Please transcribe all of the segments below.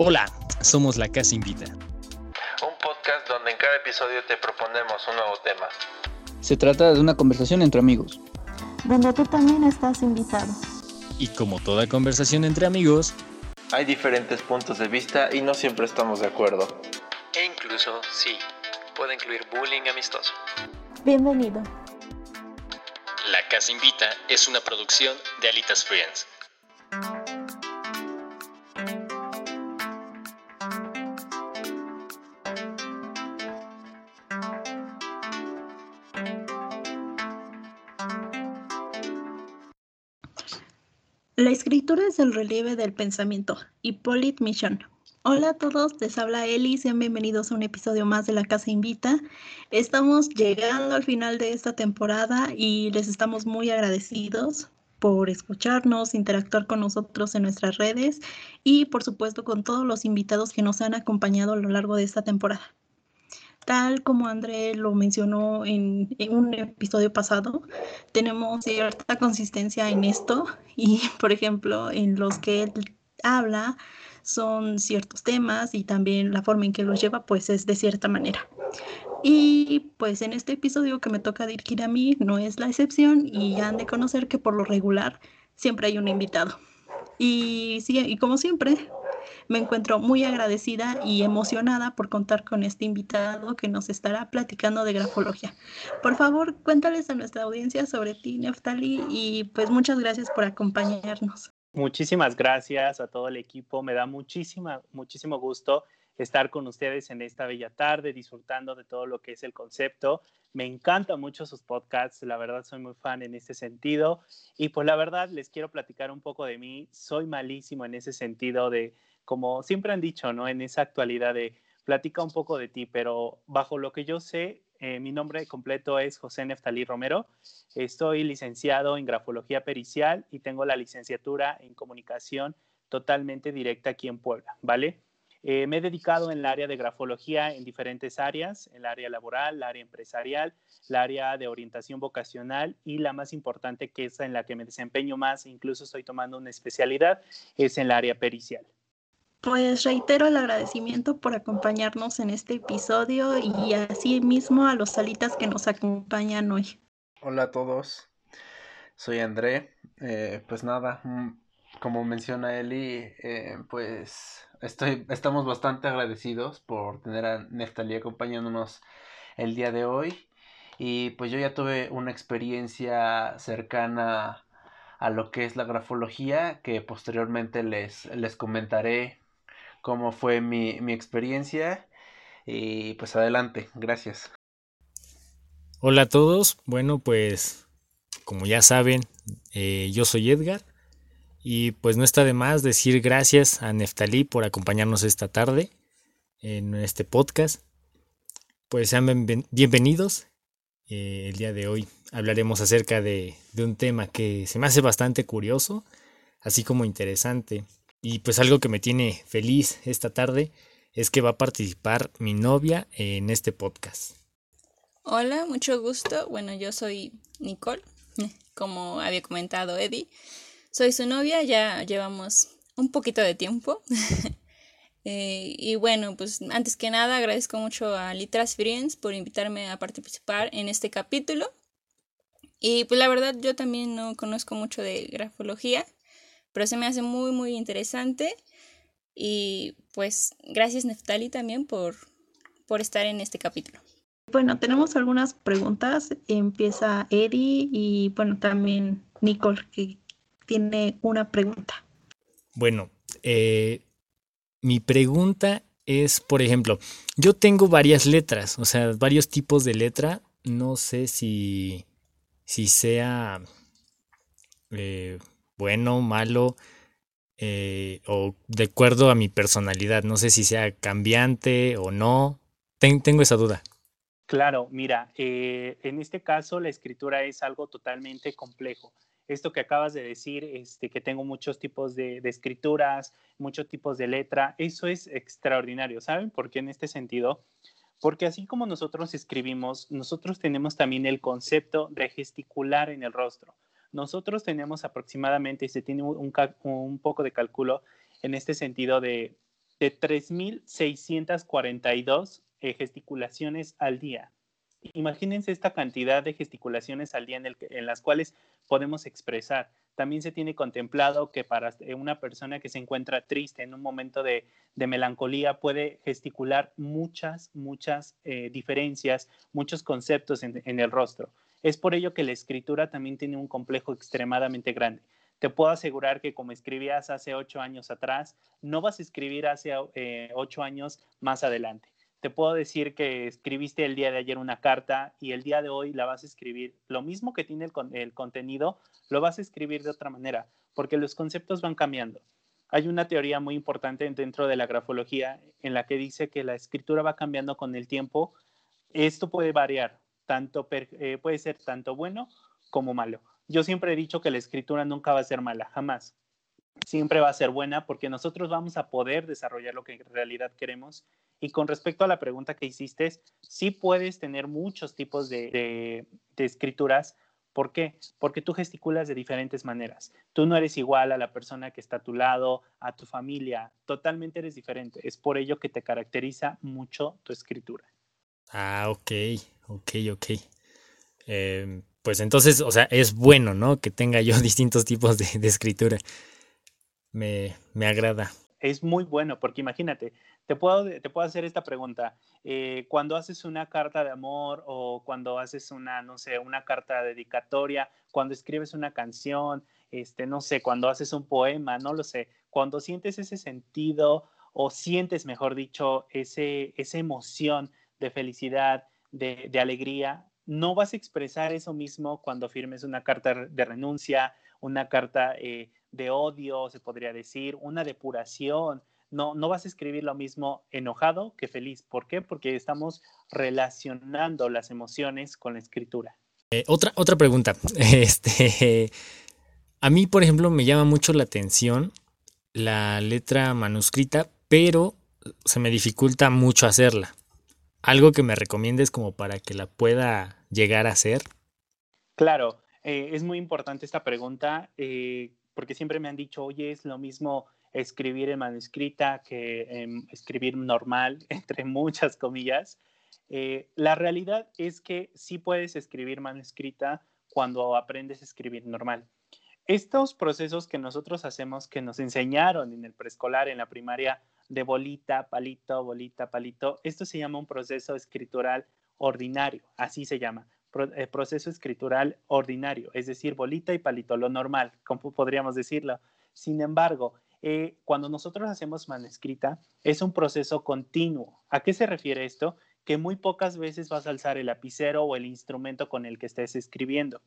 Hola, somos La Casa Invita. Un podcast donde en cada episodio te proponemos un nuevo tema. Se trata de una conversación entre amigos. Donde tú también estás invitado. Y como toda conversación entre amigos, hay diferentes puntos de vista y no siempre estamos de acuerdo. E incluso, sí, puede incluir bullying amistoso. Bienvenido. La Casa Invita es una producción de Alitas Friends. La escritura es el relieve del pensamiento. Hippolyte Mission. Hola a todos, les habla Eli, sean bienvenidos a un episodio más de La Casa Invita. Estamos llegando al final de esta temporada y les estamos muy agradecidos por escucharnos, interactuar con nosotros en nuestras redes y por supuesto con todos los invitados que nos han acompañado a lo largo de esta temporada. Tal como André lo mencionó en, un episodio pasado, tenemos cierta consistencia en esto y, por ejemplo, en los que él habla son ciertos temas y también la forma en que los lleva pues es de cierta manera. Y pues en este episodio que me toca dirigir a mí no es la excepción y han de conocer que por lo regular siempre hay un invitado. Y, sí, y como siempre, me encuentro muy agradecida y emocionada por contar con este invitado que nos estará platicando de grafología. Por favor, cuéntales a nuestra audiencia sobre ti, Neftali, y pues muchas gracias por acompañarnos. Muchísimas gracias a todo el equipo. Me da muchísima, muchísimo gusto estar con ustedes en esta bella tarde, disfrutando de todo lo que es el concepto. Me encantan mucho sus podcasts, la verdad soy muy fan en ese sentido. Y pues la verdad les quiero platicar un poco de mí. Soy malísimo en ese sentido de, como siempre han dicho, ¿no? En esa actualidad de platica un poco de ti, pero bajo lo que yo sé, eh, mi nombre completo es José Neftalí Romero. Estoy licenciado en grafología pericial y tengo la licenciatura en comunicación totalmente directa aquí en Puebla, ¿vale? Eh, me he dedicado en el área de grafología en diferentes áreas, el área laboral, el área empresarial, el área de orientación vocacional y la más importante que es en la que me desempeño más, incluso estoy tomando una especialidad, es en el área pericial. Pues reitero el agradecimiento por acompañarnos en este episodio y así mismo a los salitas que nos acompañan hoy. Hola a todos, soy André. Eh, pues nada, mm, como menciona Eli, eh, pues estoy, estamos bastante agradecidos por tener a Neftali acompañándonos el día de hoy. Y pues yo ya tuve una experiencia cercana a lo que es la grafología, que posteriormente les, les comentaré cómo fue mi, mi experiencia. Y pues adelante, gracias. Hola a todos, bueno pues como ya saben, eh, yo soy Edgar y pues no está de más decir gracias a Neftalí por acompañarnos esta tarde en este podcast. Pues sean bienvenidos. Eh, el día de hoy hablaremos acerca de, de un tema que se me hace bastante curioso, así como interesante. Y pues algo que me tiene feliz esta tarde es que va a participar mi novia en este podcast. La, mucho gusto. Bueno, yo soy Nicole, como había comentado Eddie. Soy su novia, ya llevamos un poquito de tiempo. Eh, y bueno, pues antes que nada agradezco mucho a Litras Friends por invitarme a participar en este capítulo. Y pues la verdad yo también no conozco mucho de grafología pero se me hace muy, muy interesante. Y pues gracias Neftali también por, por estar en este capítulo. Bueno, tenemos algunas preguntas. Empieza Eddie y bueno, también Nicole, que tiene una pregunta. Bueno, eh, mi pregunta es, por ejemplo, yo tengo varias letras, o sea, varios tipos de letra. No sé si, si sea eh, bueno, malo, eh, o de acuerdo a mi personalidad. No sé si sea cambiante o no. tengo esa duda. Claro, mira, eh, en este caso la escritura es algo totalmente complejo. Esto que acabas de decir, este, que tengo muchos tipos de, de escrituras, muchos tipos de letra, eso es extraordinario, ¿saben? Porque en este sentido, porque así como nosotros escribimos, nosotros tenemos también el concepto de gesticular en el rostro. Nosotros tenemos aproximadamente, se tiene un, un poco de cálculo en este sentido de de 3.642 eh, gesticulaciones al día. Imagínense esta cantidad de gesticulaciones al día en, el en las cuales podemos expresar. También se tiene contemplado que para eh, una persona que se encuentra triste en un momento de, melancolía puede gesticular muchas, muchas eh, diferencias, muchos conceptos en, el rostro. Es por ello que la escritura también tiene un complejo extremadamente grande. Te puedo asegurar que como escribías hace ocho años atrás, no vas a escribir hace eh, ocho años más adelante te puedo decir que escribiste el día de ayer una carta y el día de hoy la vas a escribir. Lo mismo que tiene el, contenido, lo vas a escribir de otra manera, porque los conceptos van cambiando. Hay una teoría muy importante dentro de la grafología en la que dice que la escritura va cambiando con el tiempo. Esto puede variar, eh, puede ser tanto bueno como malo. Yo siempre he dicho que la escritura nunca va a ser mala, jamás siempre va a ser buena porque nosotros vamos a poder desarrollar lo que en realidad queremos. Y con respecto a la pregunta que hiciste, sí puedes tener muchos tipos de, escrituras. ¿Por qué? Porque tú gesticulas de diferentes maneras. Tú no eres igual a la persona que está a tu lado, a tu familia. Totalmente eres diferente. Es por ello que te caracteriza mucho tu escritura. Ah, ok, ok, ok. Em, pues entonces, o sea, es bueno, ¿no? Que tenga yo distintos tipos de escritura me, me agrada. Es muy bueno, porque imagínate, te puedo, te puedo hacer esta pregunta. Eh, cuando haces una carta de amor o cuando haces una, no sé, una carta dedicatoria, cuando escribes una canción, este, no sé, cuando haces un poema, no lo sé, cuando sientes ese sentido o sientes, mejor dicho, ese, esa emoción de felicidad, de, alegría, no vas a expresar eso mismo cuando firmes una carta de renuncia, una carta eh, de odio, se podría decir, una depuración. No, no vas a escribir lo mismo enojado que feliz. ¿Por qué? Porque estamos relacionando las emociones con la escritura. Eh, otra, otra pregunta. Este, a mí, por ejemplo, me llama mucho la atención la letra manuscrita, pero se me dificulta mucho hacerla. ¿Algo que me recomiendes como para que la pueda llegar a hacer? Claro, eh, es muy importante esta pregunta. Eh, porque siempre me han dicho, oye, es lo mismo escribir en manuscrita que escribir normal, entre muchas comillas. Eh, la realidad es que sí puedes escribir manuscrita cuando aprendes a escribir normal. Estos procesos que nosotros hacemos, que nos enseñaron en el preescolar, en la primaria, de bolita, palito, bolita, palito, esto se llama un proceso escritural ordinario, así se llama. Eh, proceso escritural ordinario, es decir, bolita y palito, lo normal, como podríamos decirlo. Sin embargo, eh, cuando nosotros hacemos manuscrita, es un proceso continuo. ¿A qué se refiere esto? Que muy pocas veces vas a alzar el lapicero o el instrumento con el que estés escribiendo.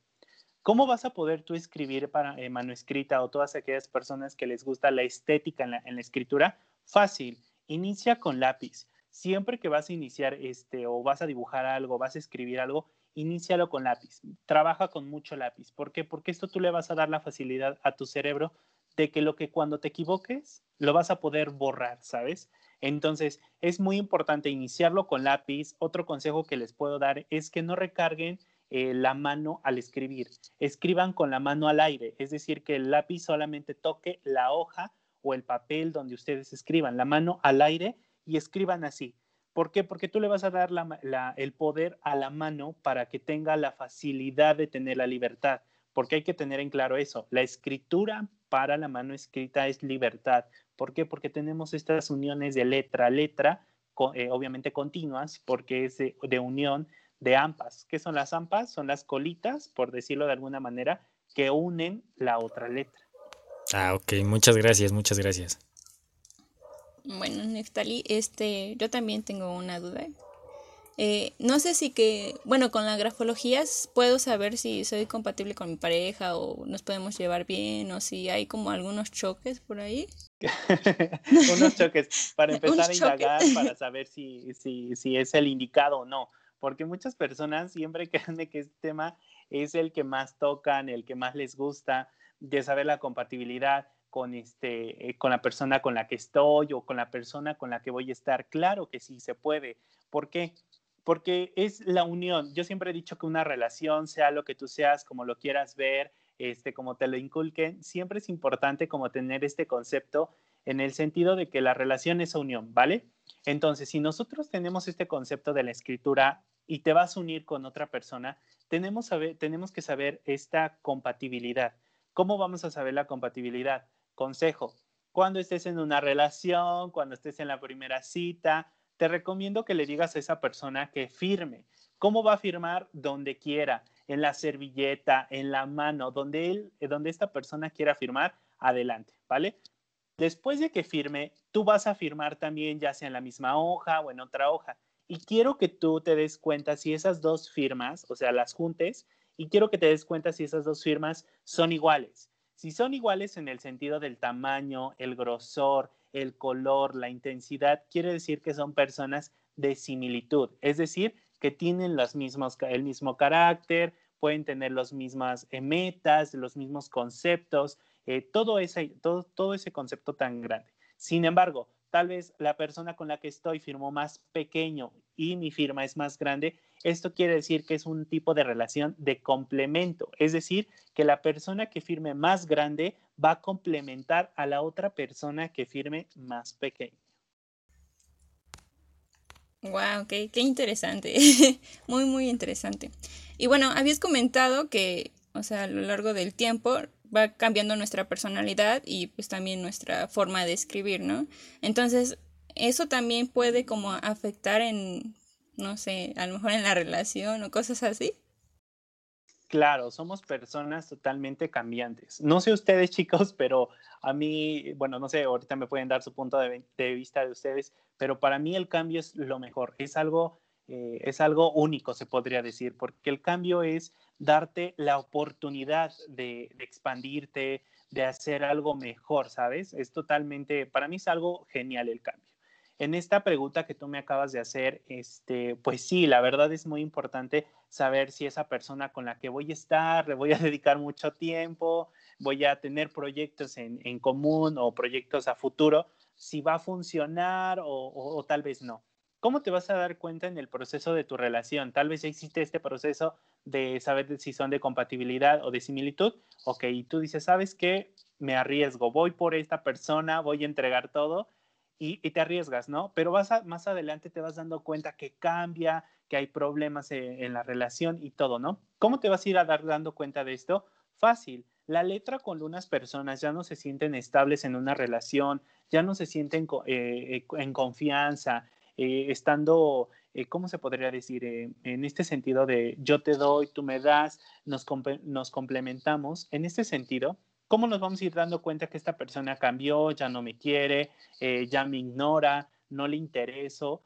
¿Cómo vas a poder tú escribir para eh, manuscrita o todas aquellas personas que les gusta la estética en la escritura? Fácil, inicia con lápiz. Siempre que vas a iniciar este o vas a dibujar algo, vas a escribir algo, inícialo con lápiz, trabaja con mucho lápiz. ¿Por qué? Porque esto tú le vas a dar la facilidad a tu cerebro de que lo que cuando te equivoques lo vas a poder borrar, ¿sabes? Entonces, es muy importante iniciarlo con lápiz. Otro consejo que les puedo dar es que no recarguen eh, la mano al escribir. Escriban con la mano al aire, es decir, que el lápiz solamente toque la hoja o el papel donde ustedes escriban, la mano al aire y escriban así. ¿Por qué? Porque tú le vas a dar el poder a la mano para que tenga la facilidad de tener la libertad. Porque hay que tener en claro eso. La escritura para la mano escrita es libertad. ¿Por qué? Porque tenemos estas uniones de letra a letra, eh, obviamente continuas, porque es de, de unión de ampas. ¿Qué son las ampas? Son las colitas, por decirlo de alguna manera, que unen la otra letra. Ah, ok. Muchas gracias, muchas gracias. Bueno, Neftali, este, yo también tengo una duda. Eh, no sé si que, bueno, con la grafología puedo saber si soy compatible con mi pareja o nos podemos llevar bien o si hay como algunos choques por ahí. Unos choques para empezar a indagar, para saber si, si, si es el indicado o no. Porque muchas personas siempre creen que este tema es el que más tocan, el que más les gusta, de saber la compatibilidad con, este, eh, con la persona con la que estoy o con la persona con la que voy a estar. Claro que sí se puede. ¿Por qué? Porque es la unión. Yo siempre he dicho que una relación, sea lo que tú seas, como lo quieras ver, este, como te lo inculquen, siempre es importante como tener este concepto en el sentido de que la relación es unión, ¿vale? Entonces, si nosotros tenemos este concepto de la escritura y te vas a unir con otra persona, tenemos, tenemos que saber esta compatibilidad. ¿Cómo vamos a saber la compatibilidad? Consejo, cuando estés en una relación, cuando estés en la primera cita, te recomiendo que le digas a esa persona que firme. ¿Cómo va a firmar? Donde quiera, en la servilleta, en la mano, donde él, donde esta persona quiera firmar, adelante, ¿vale? Después de que firme, tú vas a firmar también ya sea en la misma hoja o en otra hoja. Y quiero que tú te des cuenta si esas dos firmas, o sea, las juntes, y quiero que te des cuenta si esas dos firmas son iguales. Si son iguales en el sentido del tamaño, el grosor, el color, la intensidad, quiere decir que son personas de similitud, es decir, que tienen los mismos, el mismo carácter, pueden tener las mismas eh, metas, los mismos conceptos, eh, todo, ese, todo, todo ese concepto tan grande. Sin embargo, tal vez la persona con la que estoy firmó más pequeño y mi firma es más grande, esto quiere decir que es un tipo de relación de complemento, es decir, que la persona que firme más grande va a complementar a la otra persona que firme más pequeño. Wow, qué, qué interesante, muy, muy interesante. Y bueno, habías comentado que, o sea, a lo largo del tiempo va cambiando nuestra personalidad y pues también nuestra forma de escribir, ¿no? Entonces, eso también puede como afectar en, no sé, a lo mejor en la relación o cosas así. Claro, somos personas totalmente cambiantes. No sé ustedes, chicos, pero a mí, bueno, no sé, ahorita me pueden dar su punto de, vista de ustedes, pero para mí el cambio es lo mejor. Es algo, eh, es algo único, se podría decir, porque el cambio es darte la oportunidad de, expandirte, de hacer algo mejor, ¿sabes? Es totalmente, para mí es algo genial el cambio. En esta pregunta que tú me acabas de hacer, este, pues sí, la verdad es muy importante saber si esa persona con la que voy a estar, le voy a dedicar mucho tiempo, voy a tener proyectos en, común o proyectos a futuro, si va a funcionar o tal vez no. ¿Cómo te vas a dar cuenta en el proceso de tu relación? Tal vez existe este proceso de saber si son de compatibilidad o de similitud. Ok, y tú dices, ¿sabes qué? Me arriesgo, voy por esta persona, voy a entregar todo y, te arriesgas, ¿no? Pero vas más adelante te vas dando cuenta que cambia, que hay problemas en, en, la relación y todo, ¿no? ¿Cómo te vas a ir a dar dando cuenta de esto? Fácil. La letra con unas personas ya no se sienten estables en una relación, ya no se sienten eh, en confianza, eh, estando, eh, ¿cómo se podría decir? Eh, en este sentido de yo te doy, tú me das, nos, nos complementamos. En este sentido, ¿cómo nos vamos a ir dando cuenta que esta persona cambió, ya no me quiere, ya me ignora, no le intereso?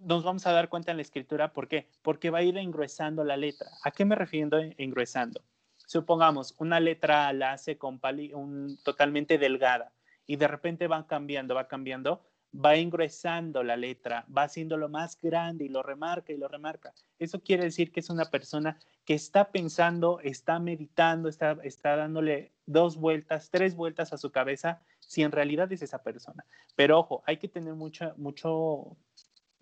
Nos vamos a dar cuenta en la escritura, ¿por qué? Porque va a ir engruesando la letra. ¿A qué me refiero engruesando? Supongamos, una letra la hace con un, totalmente delgada y de repente va cambiando, va cambiando va ingresando la letra, va haciéndolo más grande y lo remarca y lo remarca. Eso quiere decir que es una persona que está pensando, está meditando, está, está dándole dos vueltas, tres vueltas a su cabeza, si en realidad es esa persona. Pero ojo, hay que tener mucho, mucho,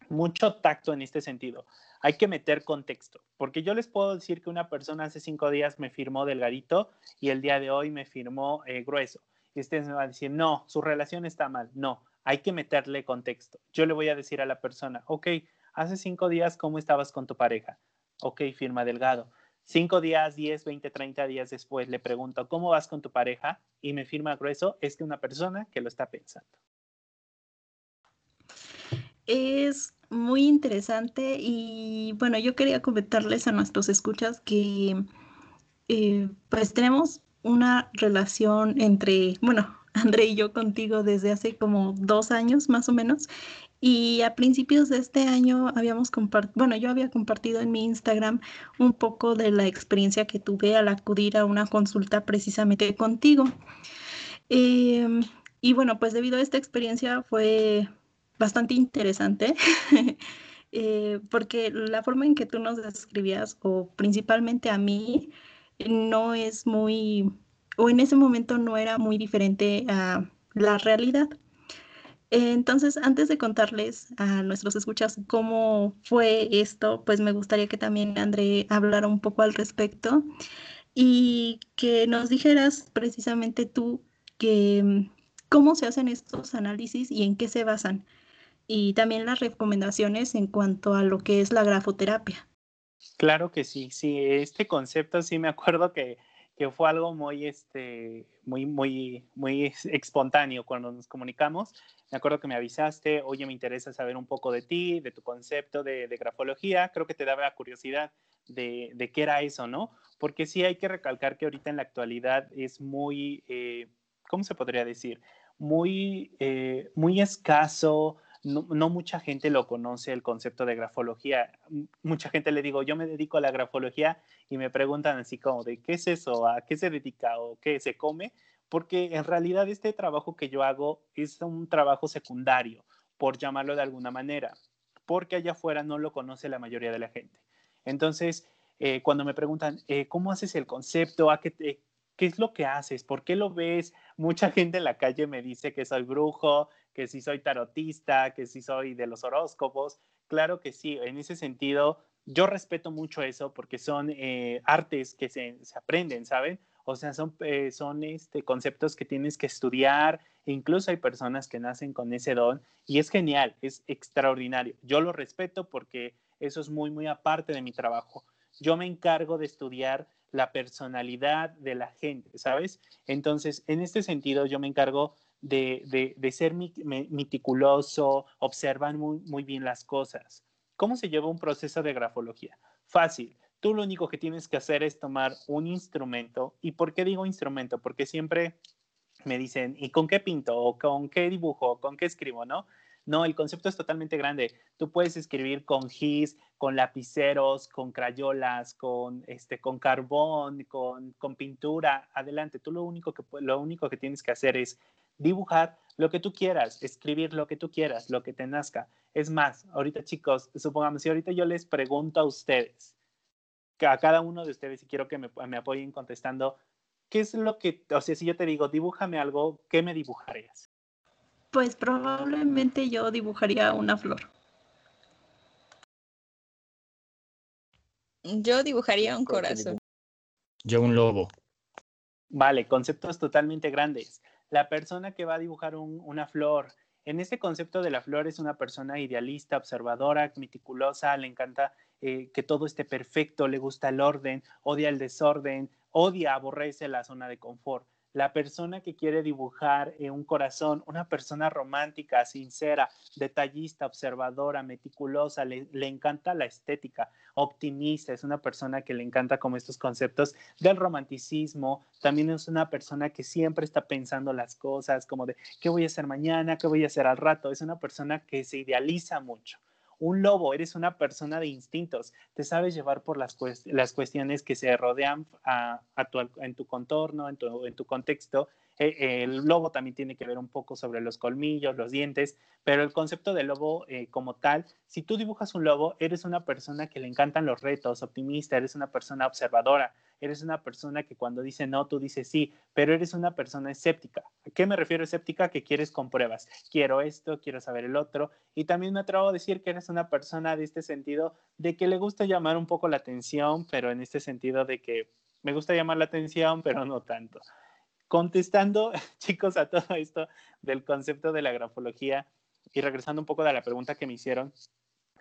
mucho tacto en este sentido. Hay que meter contexto, porque yo les puedo decir que una persona hace cinco días me firmó delgadito y el día de hoy me firmó eh, grueso. Y ustedes me van a decir, no, su relación está mal. No, hay que meterle contexto. Yo le voy a decir a la persona, ok, hace cinco días, ¿cómo estabas con tu pareja? Ok, firma delgado. Cinco días, diez, veinte, treinta días después le pregunto, ¿cómo vas con tu pareja? Y me firma grueso, es que una persona que lo está pensando. Es muy interesante y bueno, yo quería comentarles a nuestros escuchas que eh, pues tenemos una relación entre, bueno, André y yo contigo desde hace como dos años más o menos. Y a principios de este año habíamos compartido, bueno, yo había compartido en mi Instagram un poco de la experiencia que tuve al acudir a una consulta precisamente contigo. Em, y bueno, pues debido a esta experiencia fue bastante interesante. Eh, porque la forma en que tú nos describías, o principalmente a mí, no es muy o en ese momento no era muy diferente a la realidad. Entonces, antes de contarles a nuestros escuchas cómo fue esto, pues me gustaría que también André hablara un poco al respecto. y que nos dijeras precisamente tú que mm, cómo se hacen estos análisis y en qué se basan, y también las recomendaciones en cuanto a lo que es la grafoterapia. Claro que sí, sí, este concepto sí me acuerdo que, que fue algo muy, este, muy, muy, muy espontáneo cuando nos comunicamos. Me acuerdo que me avisaste, oye, me interesa saber un poco de ti, de tu concepto de, de grafología. Creo que te daba la curiosidad de, de, qué era eso, ¿no? Porque sí hay que recalcar que ahorita en la actualidad es muy, eh, ¿cómo se podría decir? Muy, eh, muy escaso, no, mucha gente lo conoce el concepto de grafología. Mucha gente le digo, yo me dedico a la grafología y me preguntan así como de qué es eso, a qué se dedica o qué se come, porque en realidad este trabajo que yo hago es un trabajo secundario, por llamarlo de alguna manera, porque allá afuera no lo conoce la mayoría de la gente. Entonces, eh, cuando me preguntan, eh, ¿cómo haces el concepto? ¿A qué, ¿Qué es lo que haces? ¿Por qué lo ves? Mucha gente en la calle me dice que soy brujo, que si soy tarotista, que si soy de los horóscopos. Claro que sí, en ese sentido, yo respeto mucho eso porque son eh, artes que se, aprenden, ¿saben? O sea, son, eh, son este, conceptos que tienes que estudiar. E incluso hay personas que nacen con ese don y es genial, es extraordinario. Yo lo respeto porque eso es muy, muy aparte de mi trabajo. Yo me encargo de estudiar la personalidad de la gente, ¿sabes? Entonces, en este sentido, yo me encargo de, ser meticuloso, observar muy, muy bien las cosas. ¿Cómo se lleva un proceso de grafología? Fácil. Tú lo único que tienes que hacer es tomar un instrumento. ¿Y por qué digo instrumento? Porque siempre me dicen, ¿y con qué pinto? ¿O con qué dibujo? ¿Con qué escribo? ¿No? No, el concepto es totalmente grande. Tú puedes escribir con gis, con lapiceros, con crayolas, con, este, con carbón, con, con pintura. Adelante, tú lo único, que, lo único que tienes que hacer es dibujar lo que tú quieras, escribir lo que tú quieras, lo que te nazca. Es más, ahorita chicos, supongamos, si ahorita yo les pregunto a ustedes, a cada uno de ustedes, y quiero que me, me apoyen contestando, ¿qué es lo que, o sea, si yo te digo, dibújame algo, ¿qué me dibujarías? Pues probablemente yo dibujaría una flor. Yo dibujaría un corazón. Yo un lobo. Vale, conceptos totalmente grandes. La persona que va a dibujar una flor, en este concepto de la flor es una persona idealista, observadora, meticulosa, le encanta eh, que todo esté perfecto, le gusta el orden, odia el desorden, odia, aborrece la zona de confort la persona que quiere dibujar en un corazón, una persona romántica, sincera, detallista, observadora, meticulosa, le, encanta la estética, optimista, es una persona que le encanta como estos conceptos del romanticismo, también es una persona que siempre está pensando las cosas, como de qué voy a hacer mañana, qué voy a hacer al rato, es una persona que se idealiza mucho un lobo, eres una persona de instintos, te sabes llevar por las, las cuestiones que se rodean a, en tu contorno, en tu, en tu contexto. E, el lobo también tiene que ver un poco sobre los colmillos, los dientes, pero el concepto del lobo eh, como tal, si tú dibujas un lobo, eres una persona que le encantan los retos, optimista, eres una persona observadora, eres una persona que cuando dice no, tú dices sí, pero eres una persona escéptica. ¿A qué me refiero escéptica? Que quieres con pruebas. Quiero esto, quiero saber el otro. Y también me atrevo a decir que eres una persona de este sentido de que le gusta llamar un poco la atención, pero en este sentido de que me gusta llamar la atención, pero no tanto. Contestando, chicos, a todo esto del concepto de la grafología y regresando un poco de la pregunta que me hicieron,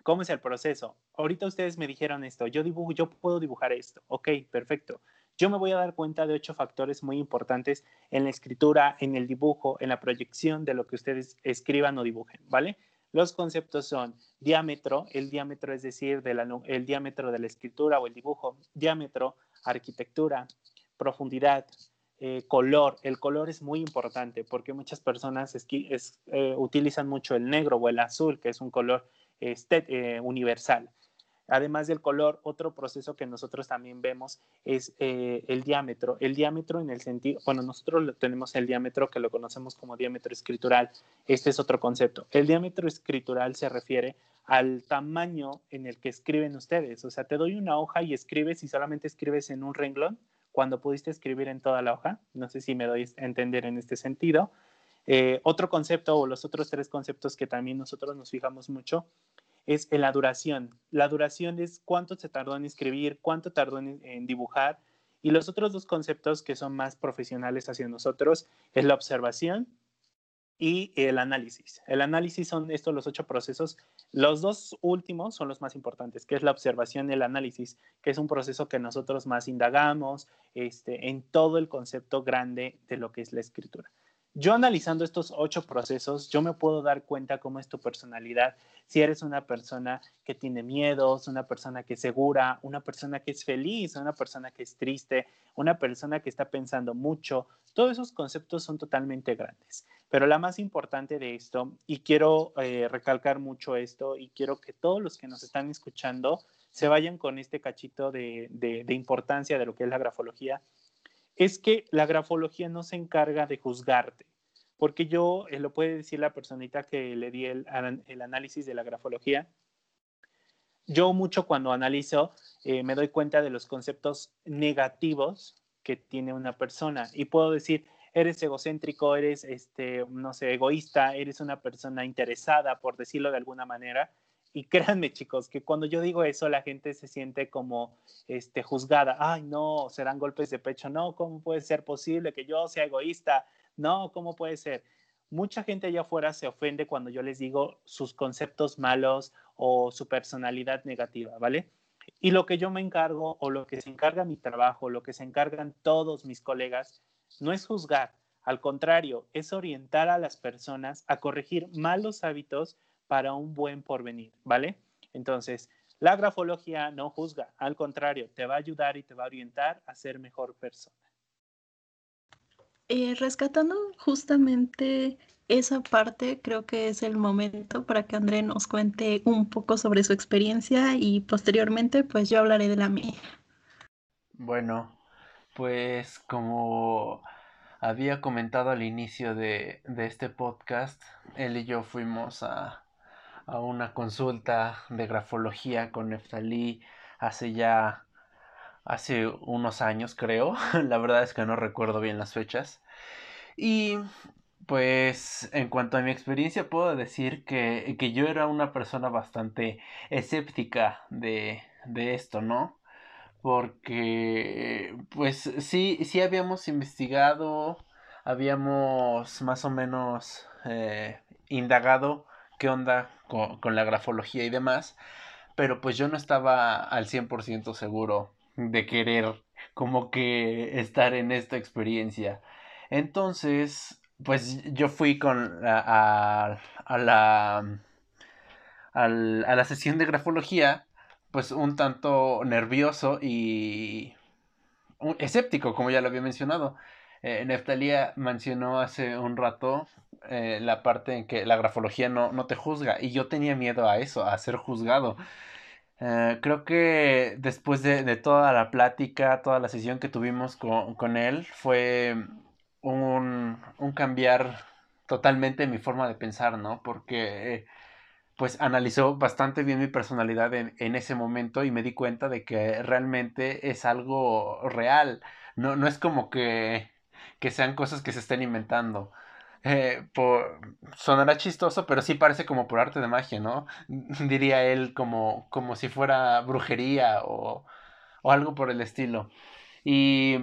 ¿Cómo es el proceso? Ahorita ustedes me dijeron esto, yo dibujo, yo puedo dibujar esto. Ok, perfecto. Yo me voy a dar cuenta de ocho factores muy importantes en la escritura, en el dibujo, en la proyección de lo que ustedes escriban o dibujen, ¿vale? Los conceptos son diámetro, el diámetro es decir, el diámetro de la escritura o el dibujo, diámetro, arquitectura, profundidad, eh, color. El color es muy importante porque muchas personas eh, utilizan mucho el negro o el azul, que es un color este, eh, universal. Además del color, otro proceso que nosotros también vemos es el diámetro. El diámetro en el sentido, bueno, nosotros tenemos el diámetro que lo conocemos como diámetro escritural. Este es otro concepto. El diámetro escritural se refiere al tamaño en el que escriben ustedes. O sea, te doy una hoja y escribes y solamente escribes en un renglón cuando pudiste escribir en toda la hoja. No sé si me doy a entender en este sentido. Eh, otro concepto o los otros tres conceptos que también nosotros nos fijamos mucho es la duración. La duración es cuánto se tardó en escribir, cuánto tardó en, dibujar Y los otros dos conceptos que son más profesionales hacia nosotros es la observación y el análisis. El análisis son estos los ocho procesos. Los dos últimos son los más importantes, que es la observación y el análisis, que es un proceso que nosotros más indagamos este, en todo el concepto grande de lo que es la escritura. Yo analizando estos ocho procesos, yo me puedo dar cuenta cómo es tu personalidad, si eres una persona que tiene miedos, una persona que es segura, una persona que es feliz, una persona que es triste, una persona que está pensando mucho, todos esos conceptos son totalmente grandes. Pero la más importante de esto, y quiero eh, recalcar mucho esto, y quiero que todos los que nos están escuchando se vayan con este cachito de, de importancia de lo que es la grafología, es que la grafología no se encarga de juzgarte, porque yo, eh, lo puede decir la personita que le di el, análisis de la grafología, yo mucho cuando analizo eh, me doy cuenta de los conceptos negativos que tiene una persona y puedo decir, eres egocéntrico, eres, este, no sé, egoísta, eres una persona interesada, por decirlo de alguna manera, y créanme, chicos, que cuando yo digo eso, la gente se siente como este, juzgada. Ay, no, serán golpes de pecho. No, ¿cómo puede ser posible que yo sea egoísta? No, ¿cómo puede ser? Mucha gente allá afuera se ofende cuando yo les digo sus conceptos malos o su personalidad negativa, ¿vale? Y lo que yo me encargo o lo que se encarga mi trabajo, lo que se encargan todos mis colegas, no es juzgar, al contrario, es orientar a las personas a corregir malos hábitos para un buen porvenir, ¿vale? Entonces, la grafología no juzga, al contrario, te va a ayudar y te va a orientar a ser mejor persona. Eh, rescatando justamente esa parte, creo que es el momento para que André nos cuente un poco sobre su experiencia y posteriormente pues yo hablaré de la mía. Bueno, pues como había comentado al inicio de, de este podcast, él y yo fuimos a, a una consulta de grafología con Neftalí hace ya hace unos años creo la verdad es que no recuerdo bien las fechas y pues en cuanto a mi experiencia puedo decir que, que yo era una persona bastante escéptica de, de esto, ¿no? Porque pues sí, sí habíamos investigado, habíamos más o menos eh, indagado qué onda con, la grafología y demás, pero pues yo no estaba al 100% seguro de querer como que estar en esta experiencia. Entonces, pues yo fui con a, la a la sesión de grafología pues un tanto nervioso y escéptico, como ya lo había mencionado. Eh, Neftalía mencionó hace un rato eh, la parte en que la grafología no, no, te juzga y yo tenía miedo a eso, a ser juzgado. Eh, creo que después de, de, toda la plática, toda la sesión que tuvimos con, con él, fue un, un, cambiar totalmente mi forma de pensar, ¿no? Porque pues analizó bastante bien mi personalidad en, en, ese momento y me di cuenta de que realmente es algo real. No, no es como que que sean cosas que se estén inventando. Eh, por, sonará chistoso, pero sí parece como por arte de magia, ¿no? Diría él como, como si fuera brujería o, o algo por el estilo. Y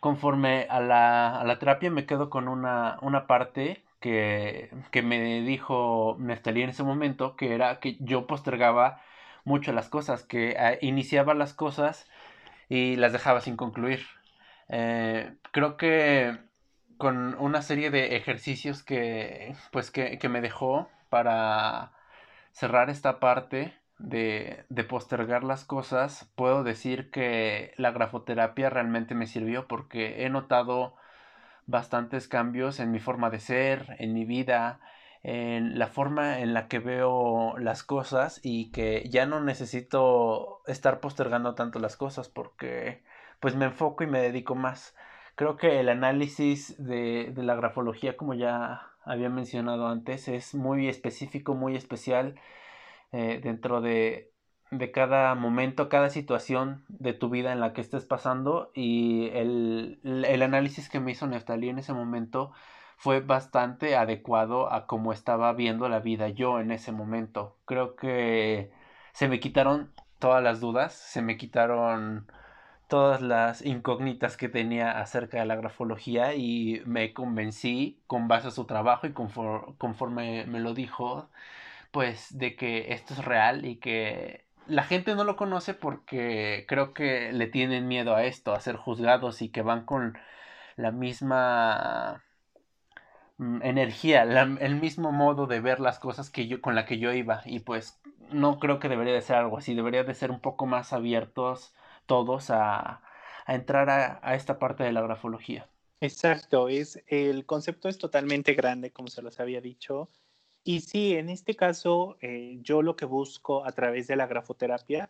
conforme a la, a la terapia me quedo con una, una parte que, que me dijo Neftalí en ese momento, que era que yo postergaba mucho las cosas, que eh, iniciaba las cosas y las dejaba sin concluir. Eh, creo que con una serie de ejercicios que pues que, me dejó para cerrar esta parte de, de, postergar las cosas, puedo decir que la grafoterapia realmente me sirvió porque he notado bastantes cambios en mi forma de ser, en mi vida, en la forma en la que veo las cosas y que ya no necesito estar postergando tanto las cosas porque pues me enfoco y me dedico más. Creo que el análisis de, de la grafología, como ya había mencionado antes, es muy específico, muy especial eh, dentro de, de cada momento, cada situación de tu vida en la que estés pasando y el, el análisis que me hizo Neftalí en ese momento fue bastante adecuado a cómo estaba viendo la vida yo en ese momento. Creo que se me quitaron todas las dudas, se me quitaron todas las incógnitas que tenía acerca de la grafología y me convencí con base a su trabajo y conforme, me lo dijo, pues de que esto es real y que la gente no lo conoce porque creo que le tienen miedo a esto, a ser juzgados y que van con la misma mm, energía, el mismo modo de ver las cosas que yo con la que yo iba. Y pues no creo que debería de ser algo así, debería de ser un poco más abiertos todos a, entrar a, esta parte de la grafología. Exacto, es, el concepto es totalmente grande, como se los había dicho. Y sí, en este caso, eh, yo lo que busco a través de la grafoterapia,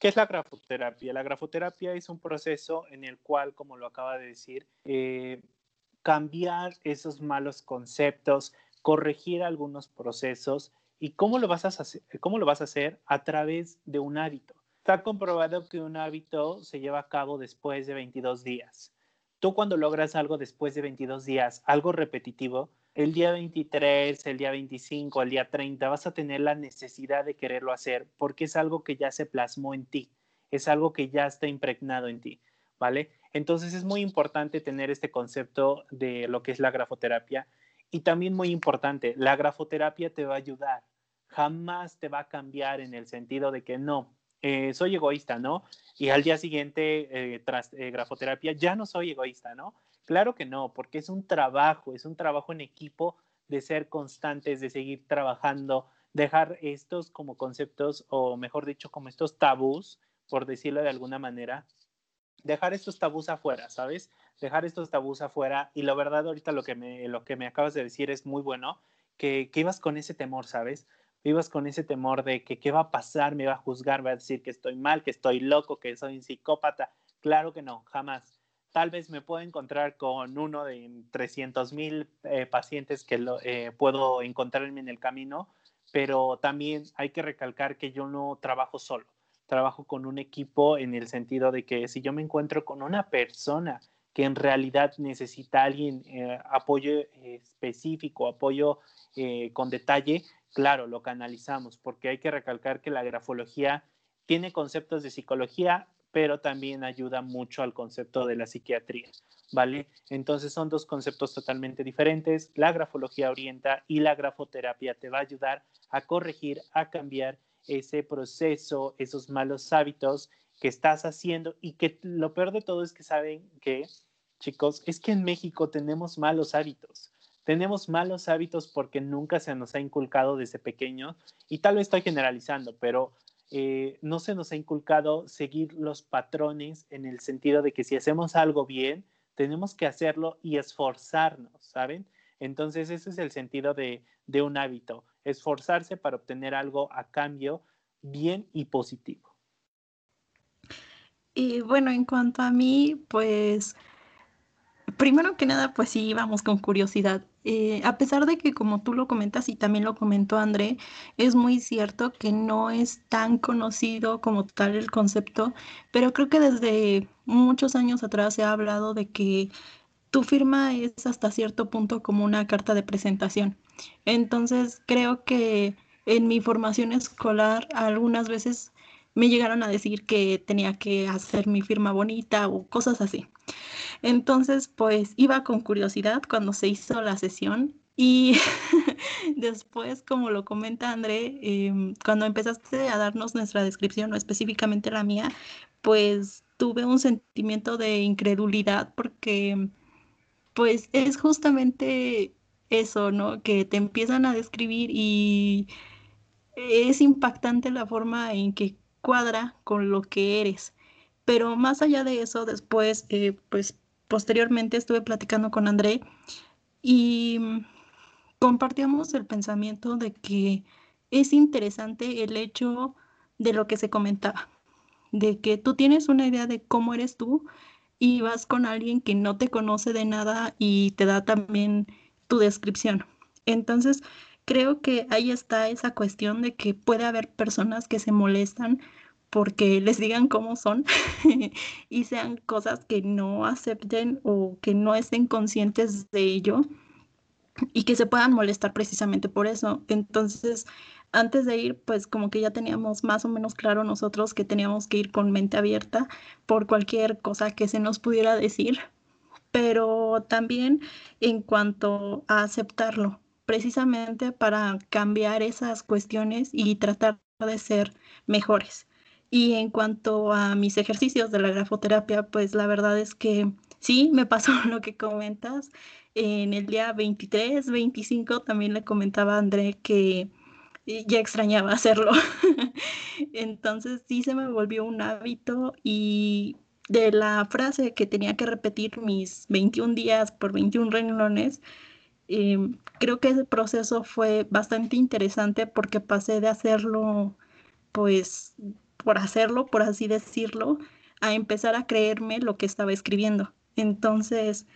¿qué es la grafoterapia? La grafoterapia es un proceso en el cual, como lo acaba de decir, eh, cambiar esos malos conceptos, corregir algunos procesos. ¿Y cómo lo, vas a hacer, cómo lo vas a hacer? A través de un hábito. Está comprobado que un hábito se lleva a cabo después de 22 días. Tú cuando logras algo después de 22 días, algo repetitivo, el día 23, el día 25, el día 30, vas a tener la necesidad de quererlo hacer porque es algo que ya se plasmó en ti, es algo que ya está impregnado en ti, ¿vale? Entonces es muy importante tener este concepto de lo que es la grafoterapia y también muy importante, la grafoterapia te va a ayudar, jamás te va a cambiar en el sentido de que no, eh, soy egoísta, ¿no? Y al día siguiente, eh, tras eh, grafoterapia, ya no soy egoísta, ¿no? Claro que no, porque es un trabajo, es un trabajo en equipo de ser constantes, de seguir trabajando, dejar estos como conceptos, o mejor dicho, como estos tabús, por decirlo de alguna manera, dejar estos tabús afuera, ¿sabes? Dejar estos tabús afuera. Y la verdad, ahorita lo que me, lo que me acabas de decir es muy bueno, que, que ibas con ese temor, ¿sabes? Vivas con ese temor de que qué va a pasar, me va a juzgar, va a decir que estoy mal, que estoy loco, que soy un psicópata. Claro que no, jamás. Tal vez me puedo encontrar con uno de 300 mil eh, pacientes que lo, eh, puedo encontrarme en el camino, pero también hay que recalcar que yo no trabajo solo, trabajo con un equipo en el sentido de que si yo me encuentro con una persona que en realidad necesita alguien eh, apoyo específico, apoyo con detalle, claro, lo canalizamos, porque hay que recalcar que la grafología tiene conceptos de psicología, pero también ayuda mucho al concepto de la psiquiatría, ¿vale? Entonces son dos conceptos totalmente diferentes. La grafología orienta y la grafoterapia te va a ayudar a corregir, a cambiar ese proceso, esos malos hábitos que estás haciendo y que lo peor de todo es que saben que, chicos, es que en México tenemos malos hábitos tenemos malos hábitos porque nunca se nos ha inculcado desde pequeño, y tal vez estoy generalizando, pero eh, no se nos ha inculcado seguir los patrones en el sentido de que si hacemos algo bien, tenemos que hacerlo y esforzarnos, ¿saben? Entonces ese es el sentido de, de un hábito, esforzarse para obtener algo a cambio bien y positivo. Y bueno, en cuanto a mí, pues primero que nada, pues sí, vamos con curiosidad. Eh, a pesar de que como tú lo comentas y también lo comentó André, es muy cierto que no es tan conocido como tal el concepto, pero creo que desde muchos años atrás se ha hablado de que tu firma es hasta cierto punto como una carta de presentación. Entonces creo que en mi formación escolar algunas veces me llegaron a decir que tenía que hacer mi firma bonita o cosas así. Entonces, pues iba con curiosidad cuando se hizo la sesión y después, como lo comenta André, em, cuando empezaste a darnos nuestra descripción, o específicamente la mía, pues tuve un sentimiento de incredulidad porque pues es justamente eso, ¿no? Que te empiezan a describir y es impactante la forma en que cuadra con lo que eres. Pero más allá de eso, después, eh, pues posteriormente estuve platicando con André y compartíamos el pensamiento de que es interesante el hecho de lo que se comentaba, de que tú tienes una idea de cómo eres tú y vas con alguien que no te conoce de nada y te da también tu descripción. Entonces, creo que ahí está esa cuestión de que puede haber personas que se molestan porque les digan cómo son y sean cosas que no acepten o que no estén conscientes de ello y que se puedan molestar precisamente por eso. Entonces, antes de ir, pues como que ya teníamos más o menos claro nosotros que teníamos que ir con mente abierta por cualquier cosa que se nos pudiera decir, pero también en cuanto a aceptarlo, precisamente para cambiar esas cuestiones y tratar de ser mejores. Y en cuanto a mis ejercicios de la grafoterapia, pues la verdad es que sí, me pasó lo que comentas. En el día 23, 25 también le comentaba a André que ya extrañaba hacerlo. Entonces sí se me volvió un hábito y de la frase que tenía que repetir mis 21 días por 21 renglones, em, creo que ese proceso fue bastante interesante porque pasé de hacerlo, pues, por hacerlo, por así decirlo, a empezar a creerme lo que estaba escribiendo. Entonces,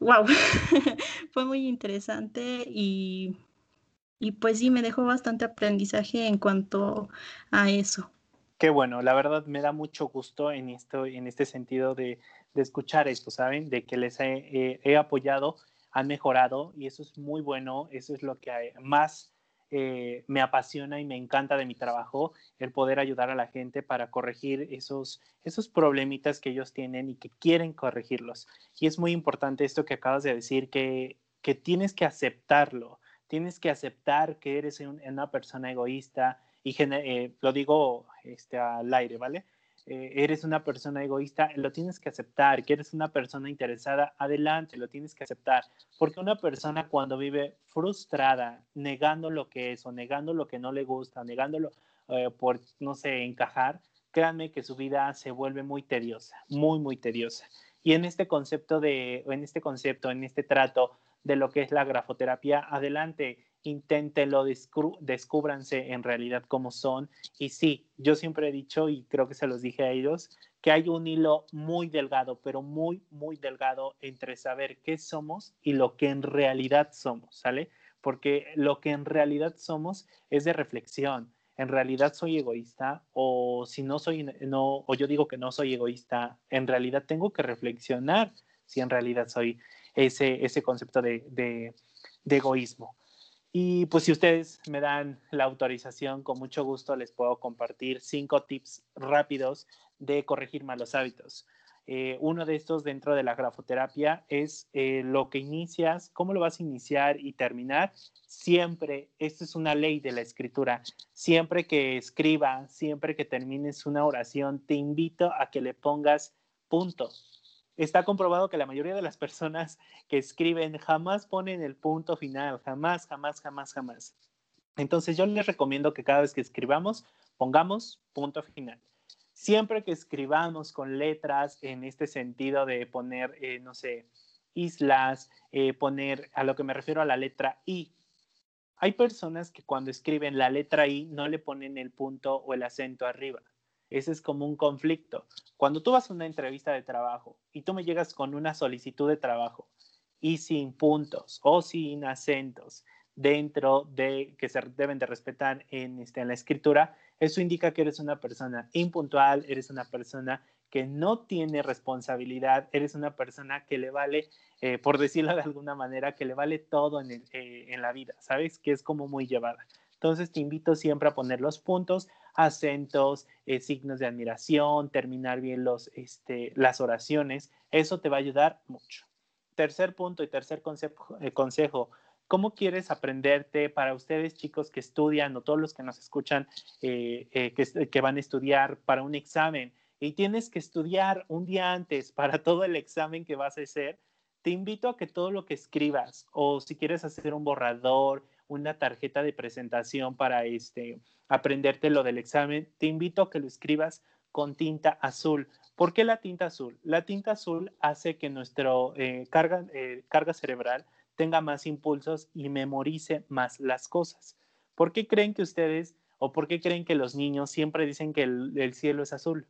wow, fue muy interesante y, y pues sí, me dejó bastante aprendizaje en cuanto a eso. Qué bueno, la verdad me da mucho gusto en, esto, en este sentido de, escuchar esto, ¿saben? De que les he, he, apoyado, han mejorado y eso es muy bueno, eso es lo que más eh, me apasiona y me encanta de mi trabajo, el poder ayudar a la gente para corregir esos, esos problemitas que ellos tienen y que quieren corregirlos. Y es muy importante esto que acabas de decir, que, que tienes que aceptarlo, tienes que aceptar que eres una persona egoísta, y eh, lo digo este, al aire, ¿vale? Eh, eres una persona egoísta, lo tienes que aceptar, que eres una persona interesada, adelante, lo tienes que aceptar, porque una persona cuando vive frustrada, negando lo que es o negando lo que no le gusta, negándolo eh, por, no sé, encajar, créanme que su vida se vuelve muy tediosa, muy, muy tediosa. Y en este concepto de, en este concepto, en este trato de lo que es la grafoterapia, adelante, inténtenlo, descúbranse en realidad cómo son. Y sí, yo siempre he dicho, y creo que se los dije a ellos, que hay un hilo muy delgado, pero muy, muy delgado entre saber qué somos y lo que en realidad somos, ¿sale? Porque lo que en realidad somos es de reflexión. En realidad soy egoísta o si no soy, no, o yo digo que no soy egoísta, en realidad tengo que reflexionar si en realidad soy ese, ese concepto de, de egoísmo. Y pues si ustedes me dan la autorización, con mucho gusto les puedo compartir cinco tips rápidos de corregir malos hábitos. Eh, uno de estos dentro de la grafoterapia es eh, lo que inicias, cómo lo vas a iniciar y terminar. Siempre, esto es una ley de la escritura, siempre que escriba, siempre que termines una oración, te invito a que le pongas punto está comprobado que la mayoría de las personas que escriben jamás ponen el punto final, jamás, jamás, jamás, jamás. Entonces yo les recomiendo que cada vez que escribamos pongamos punto final. Siempre que escribamos con letras en este sentido de poner, eh, no sé, islas, eh, poner a lo que me refiero a la letra I. Hay personas que cuando escriben la letra I no le ponen el punto o el acento arriba. Ese es como un conflicto. Cuando tú vas a una entrevista de trabajo y tú me llegas con una solicitud de trabajo y sin puntos o sin acentos dentro de que se deben de respetar en, este, en la escritura, eso indica que eres una persona impuntual, eres una persona que no tiene responsabilidad, eres una persona que le vale, eh, por decirlo de alguna manera, que le vale todo en, eh, en la vida, ¿sabes? Que es como muy llevada. Entonces te invito siempre a poner los puntos, acentos, eh, signos de admiración, terminar bien los, este, las oraciones. Eso te va a ayudar mucho. Tercer punto y tercer eh, consejo, ¿cómo quieres aprenderte para ustedes chicos que estudian o todos los que nos escuchan eh, que, que, van a estudiar para un examen y tienes que estudiar un día antes para todo el examen que vas a hacer? Te invito a que todo lo que escribas o si quieres hacer un borrador, una tarjeta de presentación para este, aprenderte lo del examen, te invito a que lo escribas con tinta azul. ¿Por qué la tinta azul? La tinta azul hace que nuestra eh, carga, eh, carga cerebral tenga más impulsos y memorice más las cosas. ¿Por qué creen que ustedes o por qué creen que los niños siempre dicen que el, cielo es azul?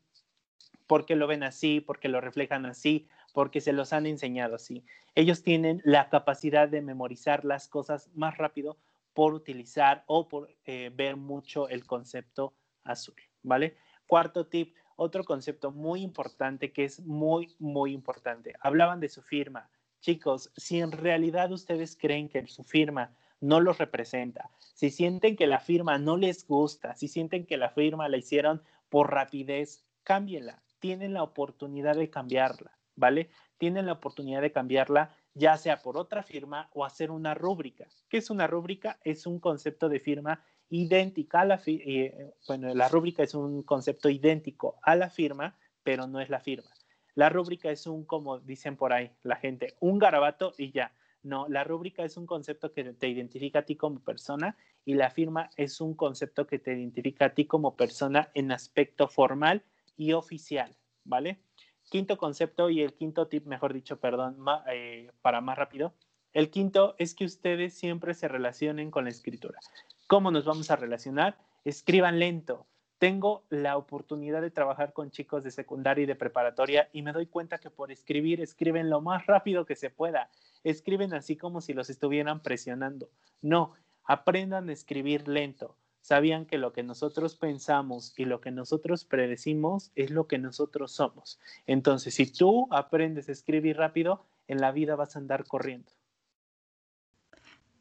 Porque lo ven así, porque lo reflejan así, porque se los han enseñado así. Ellos tienen la capacidad de memorizar las cosas más rápido por utilizar o por eh, ver mucho el concepto azul, ¿vale? Cuarto tip, otro concepto muy importante que es muy, muy importante. Hablaban de su firma. Chicos, si en realidad ustedes creen que su firma no los representa. Si sienten que la firma no les gusta, si sienten que la firma la hicieron por rapidez, cámbienla. Tienen la oportunidad de cambiarla, ¿vale? Tienen la oportunidad de cambiarla ya sea por otra firma o hacer una rúbrica. ¿Qué es una rúbrica? Es un concepto de firma idéntica a la firma. Eh, bueno, la rúbrica es un concepto idéntico a la firma, pero no es la firma. La rúbrica es un, como dicen por ahí la gente, un garabato y ya. No, la rúbrica es un concepto que te identifica a ti como persona y la firma es un concepto que te identifica a ti como persona en aspecto formal y oficial, ¿vale? Quinto concepto y el quinto tip, mejor dicho, perdón, eh, para más rápido. El quinto es que ustedes siempre se relacionen con la escritura. ¿Cómo nos vamos a relacionar? Escriban lento. Tengo la oportunidad de trabajar con chicos de secundaria y de preparatoria y me doy cuenta que por escribir escriben lo más rápido que se pueda. Escriben así como si los estuvieran presionando. No, aprendan a escribir lento. Sabían que lo que nosotros pensamos y lo que nosotros predecimos es lo que nosotros somos. Entonces, si tú aprendes a escribir rápido, en la vida vas a andar corriendo.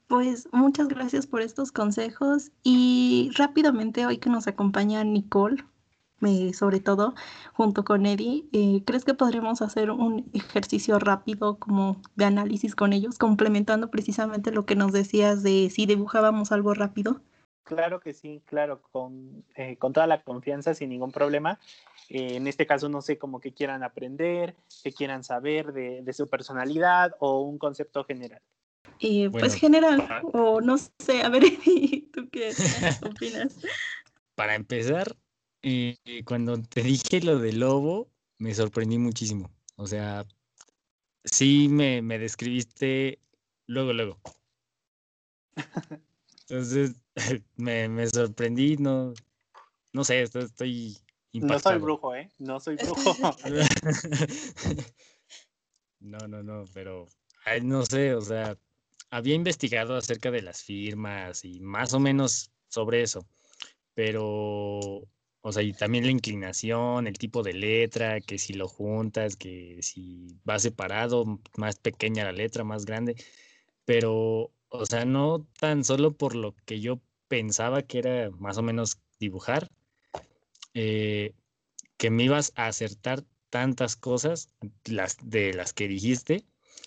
Pues muchas gracias por estos consejos y rápidamente hoy que nos acompaña Nicole, sobre todo junto con Eddie, eh, ¿crees que podremos hacer un ejercicio rápido como de análisis con ellos, complementando precisamente lo que nos decías de si dibujábamos algo rápido? Claro que sí, claro, con, eh, con toda la confianza, sin ningún problema. en este caso, no sé cómo que quieran aprender, que quieran saber de, de su personalidad o un concepto general. Y pues general, o no sé, a ver, ¿tú qué opinas? Para empezar, eh, cuando te dije lo del lobo, me sorprendí muchísimo. O sea, sí me, me describiste luego, luego. Entonces, me, me, sorprendí, no, no sé, estoy, impactado. No soy brujo, ¿eh? No soy brujo. no, no, no, pero no sé, o sea, había investigado acerca de las firmas y más o menos sobre eso, pero, o sea, y también la inclinación, el tipo de letra, que si lo juntas, que si va separado, más pequeña la letra, más grande, pero, o sea, no tan solo por lo que yo pensaba que era más o menos dibujar, eh, que me ibas a acertar tantas cosas las, de las que dijiste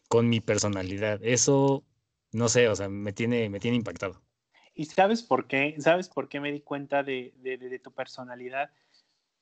con mi personalidad. Eso no sé, o sea, me tiene, me tiene impactado. ¿Y sabes por qué? ¿Sabes por qué me di cuenta de, de, tu personalidad?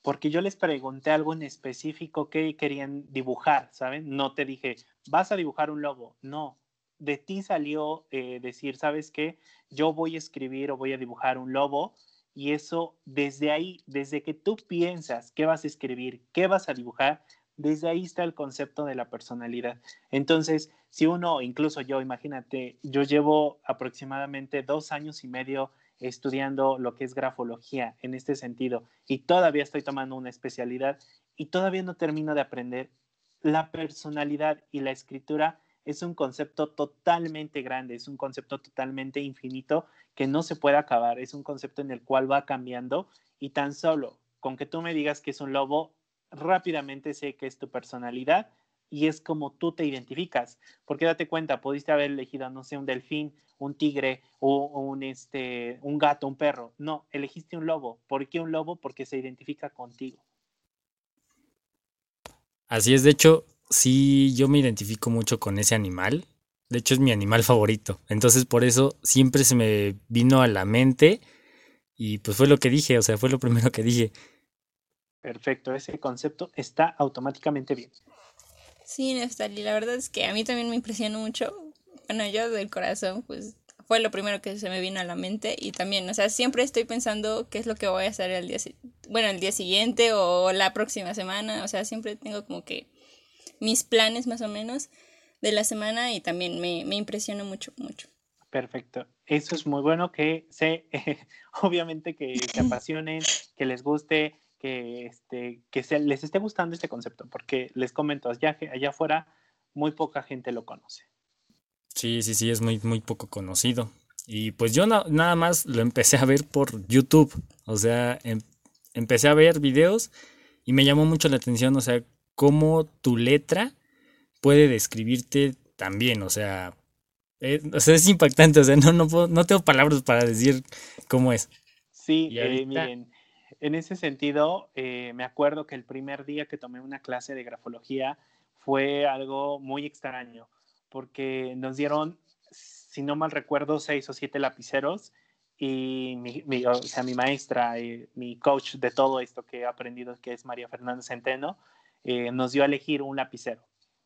Porque yo les pregunté algo en específico que querían dibujar, ¿saben? No te dije, vas a dibujar un lobo. No, de ti salió eh, decir, ¿sabes qué? Yo voy a escribir o voy a dibujar un lobo y eso desde ahí, desde que tú piensas qué vas a escribir, qué vas a dibujar, desde ahí está el concepto de la personalidad. Entonces, si uno, incluso yo, imagínate, yo llevo aproximadamente dos años y medio estudiando lo que es grafología en este sentido y todavía estoy tomando una especialidad y todavía no termino de aprender. La personalidad y la escritura es un concepto totalmente grande, es un concepto totalmente infinito que no se puede acabar, es un concepto en el cual va cambiando y tan solo con que tú me digas que es un lobo, rápidamente sé que es tu personalidad y es como tú te identificas. Porque date cuenta, pudiste haber elegido, no sé, un delfín, un tigre o, un, este, un gato, un perro. No, elegiste un lobo. ¿Por qué un lobo? Porque se identifica contigo. Así es, de hecho, sí, yo me identifico mucho con ese animal. De hecho, es mi animal favorito. Entonces, por eso siempre se me vino a la mente y pues fue lo que dije, o sea, fue lo primero que dije. Perfecto, ese concepto está automáticamente bien. Sí, Neftali, la verdad es que a mí también me impresionó mucho. Bueno, yo del corazón, pues fue lo primero que se me vino a la mente y también, o sea, siempre estoy pensando qué es lo que voy a hacer el día, bueno, el día siguiente o la próxima semana, o sea, siempre tengo como que mis planes más o menos de la semana y también me, me impresiona mucho, mucho. Perfecto. Eso es muy bueno que se, obviamente que se apasionen, que les guste, que, este, que se, les esté gustando este concepto, porque les comento, allá, allá afuera muy poca gente lo conoce. Sí, sí, sí, es muy, muy poco conocido. Y pues yo nada más lo empecé a ver por YouTube. O sea, em, empecé a ver videos y me llamó mucho la atención, o sea, cómo tu letra puede describirte también. O sea, Eh, o sea, es impactante, o sea, no, no, puedo- no tengo palabras para decir cómo es. Sí, eh, miren, en ese sentido, eh, me acuerdo que el primer día que tomé una clase de grafología fue algo muy extraño, porque nos dieron, si no mal recuerdo, seis o siete lapiceros y mi, mi- o sea, mi maestra, mi coach de todo esto que he aprendido, que es María Fernanda Centeno, eh, nos dio a elegir un lapicero.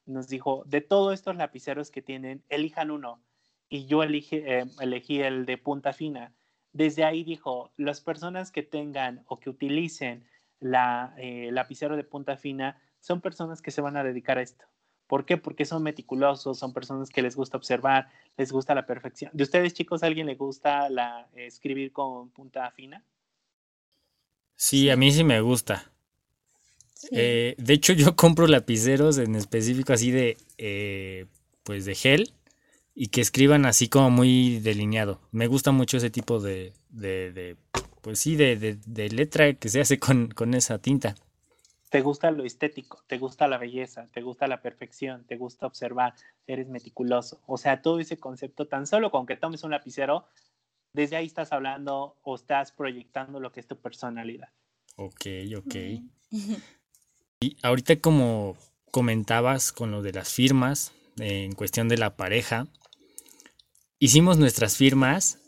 Nos dijo, de todos estos lapiceros que tienen, elijan uno. Y yo elegí, eh, elegí el de punta fina desde ahí dijo, las personas que tengan o que utilicen la eh, lapicero de punta fina son personas que se van a dedicar a esto. ¿Por qué? Porque son meticulosos, son personas que les gusta observar, les gusta la perfección. ¿De ustedes, chicos, alguien le gusta escribir con punta fina? Sí, a mí sí me gusta. Sí. Eh, de hecho, yo compro lapiceros en específico así de, eh, pues de gel y que escriban así como muy delineado. Me gusta mucho ese tipo de, de, de, pues sí, de, de, de letra que se hace con, con esa tinta. ¿Te gusta lo estético? ¿Te gusta la belleza? ¿Te gusta la perfección? ¿Te gusta observar? ¿Eres meticuloso? O sea, todo ese concepto, tan solo con que tomes un lapicero, desde ahí estás hablando o estás proyectando lo que es tu personalidad. Ok, ok. Y ahorita como comentabas con lo de las firmas, eh, en cuestión de la pareja, hicimos nuestras firmas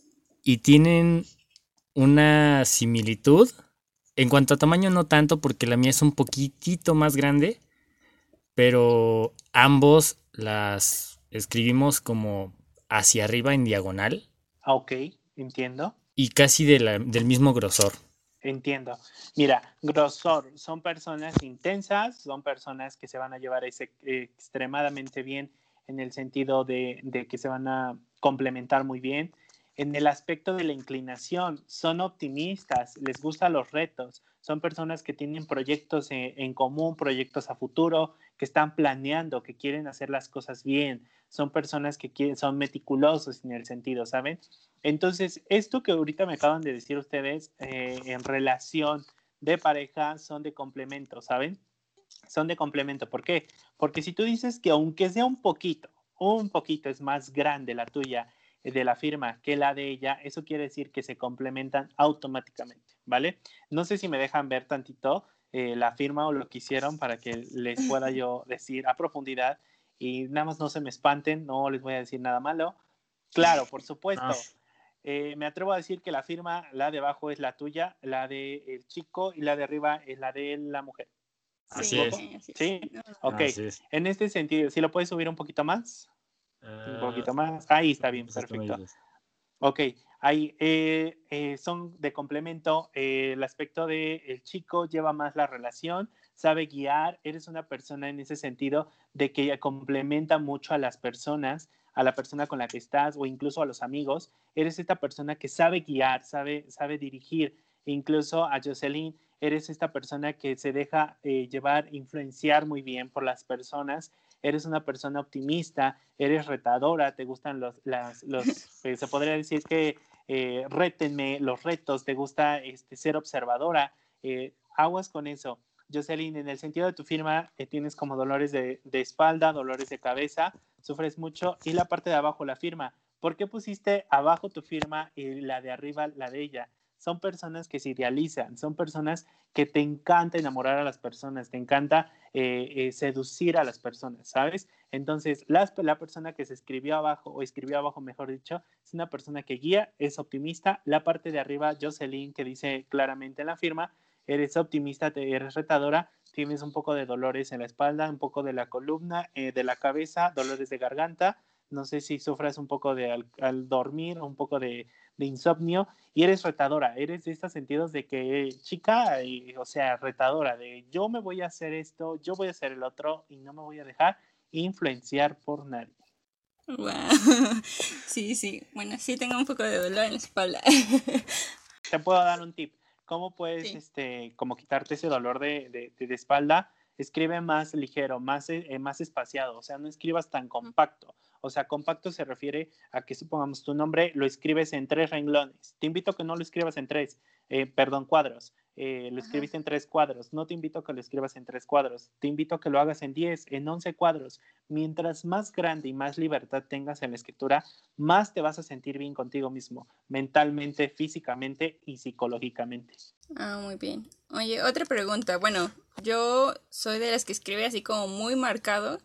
y tienen una similitud. En cuanto a tamaño no tanto porque la mía es un poquitito más grande, pero ambos las escribimos como hacia arriba en diagonal Ah, Ok, entiendo. y casi de la- del mismo grosor. Entiendo. Mira, grosor, son personas intensas, son personas que se van a llevar eh, extremadamente bien en el sentido de, que se van a complementar muy bien. En el aspecto de la inclinación, son optimistas, les gustan los retos, son personas que tienen proyectos en común, proyectos a futuro, que están planeando, que quieren hacer las cosas bien, son personas que quieren, son meticulosos en el sentido, ¿saben? Entonces, esto que ahorita me acaban de decir ustedes eh, en relación de pareja son de complemento, ¿saben? Son de complemento. ¿Por qué? Porque si tú dices que aunque sea un poquito, un poquito es más grande la tuya eh, de la firma que la de ella, eso quiere decir que se complementan automáticamente, ¿vale? No sé si me dejan ver tantito eh, la firma o lo que hicieron para que les pueda yo decir a profundidad y nada más no se me espanten, no les voy a decir nada malo. Claro, por supuesto. Ah. Eh, me atrevo a decir que la firma, la de abajo es la tuya, la del el chico y la de arriba es la de la mujer. Así Sí, es. ¿Sí? Ok. Así es. En este sentido, ¿sí lo puedes subir un poquito más? Un poquito más. Ahí está bien, Pues perfecto. Ok, ahí eh, eh, son de complemento. eh, el aspecto de el chico lleva más la relación, sabe guiar. Eres una persona en ese sentido de que complementa mucho a las personas, a la persona con la que estás o incluso a los amigos. Eres esta persona que sabe guiar, sabe, sabe dirigir. Incluso a Jocelyn, eres esta persona que se deja eh, llevar, influenciar muy bien por las personas eres una persona optimista, eres retadora, te gustan los, las, los eh, se podría decir que eh, rétenme los retos, te gusta este, ser observadora, eh, aguas con eso. Jocelyn, en el sentido de tu firma, tienes como dolores de, de espalda, dolores de cabeza, sufres mucho, y la parte de abajo, la firma. ¿Por qué pusiste abajo tu firma y la de arriba la de ella? Son personas que se idealizan, son personas que te encanta enamorar a las personas, te encanta eh, eh, seducir a las personas, ¿sabes? Entonces, la, la, persona que se escribió abajo, o escribió abajo, mejor dicho, es una persona que guía, es optimista. La parte de arriba, Jocelyn, que dice claramente en la firma, eres optimista, eres retadora, tienes un poco de dolores en la espalda, un poco de la columna, eh, de la cabeza, dolores de garganta. No sé si sufras un poco de al, al dormir, un poco de, de, insomnio, y eres retadora, eres de estos sentidos de que chica, y, o sea, retadora, de yo me voy a hacer esto, yo voy a hacer el otro, y no me voy a dejar influenciar por nadie. Wow. Sí, sí. Bueno, sí tengo un poco de dolor en la espalda. Te puedo dar un tip. ¿Cómo puedes, Sí. este, como quitarte ese dolor de, de, de espalda? Escribe más ligero, más, eh, más espaciado, o sea, no escribas tan compacto. O sea, compacto se refiere a que supongamos tu nombre lo escribes en tres renglones. Te invito a que no lo escribas en tres, eh, perdón, cuadros. Eh, lo escribiste en tres cuadros. No te invito a que lo escribas en tres cuadros. Te invito a que lo hagas en diez, en once cuadros. Mientras más grande y más libertad tengas en la escritura, más te vas a sentir bien contigo mismo, mentalmente, físicamente y psicológicamente. Ah, muy bien. Oye, otra pregunta. Bueno, yo soy de las que escribe así como muy marcado.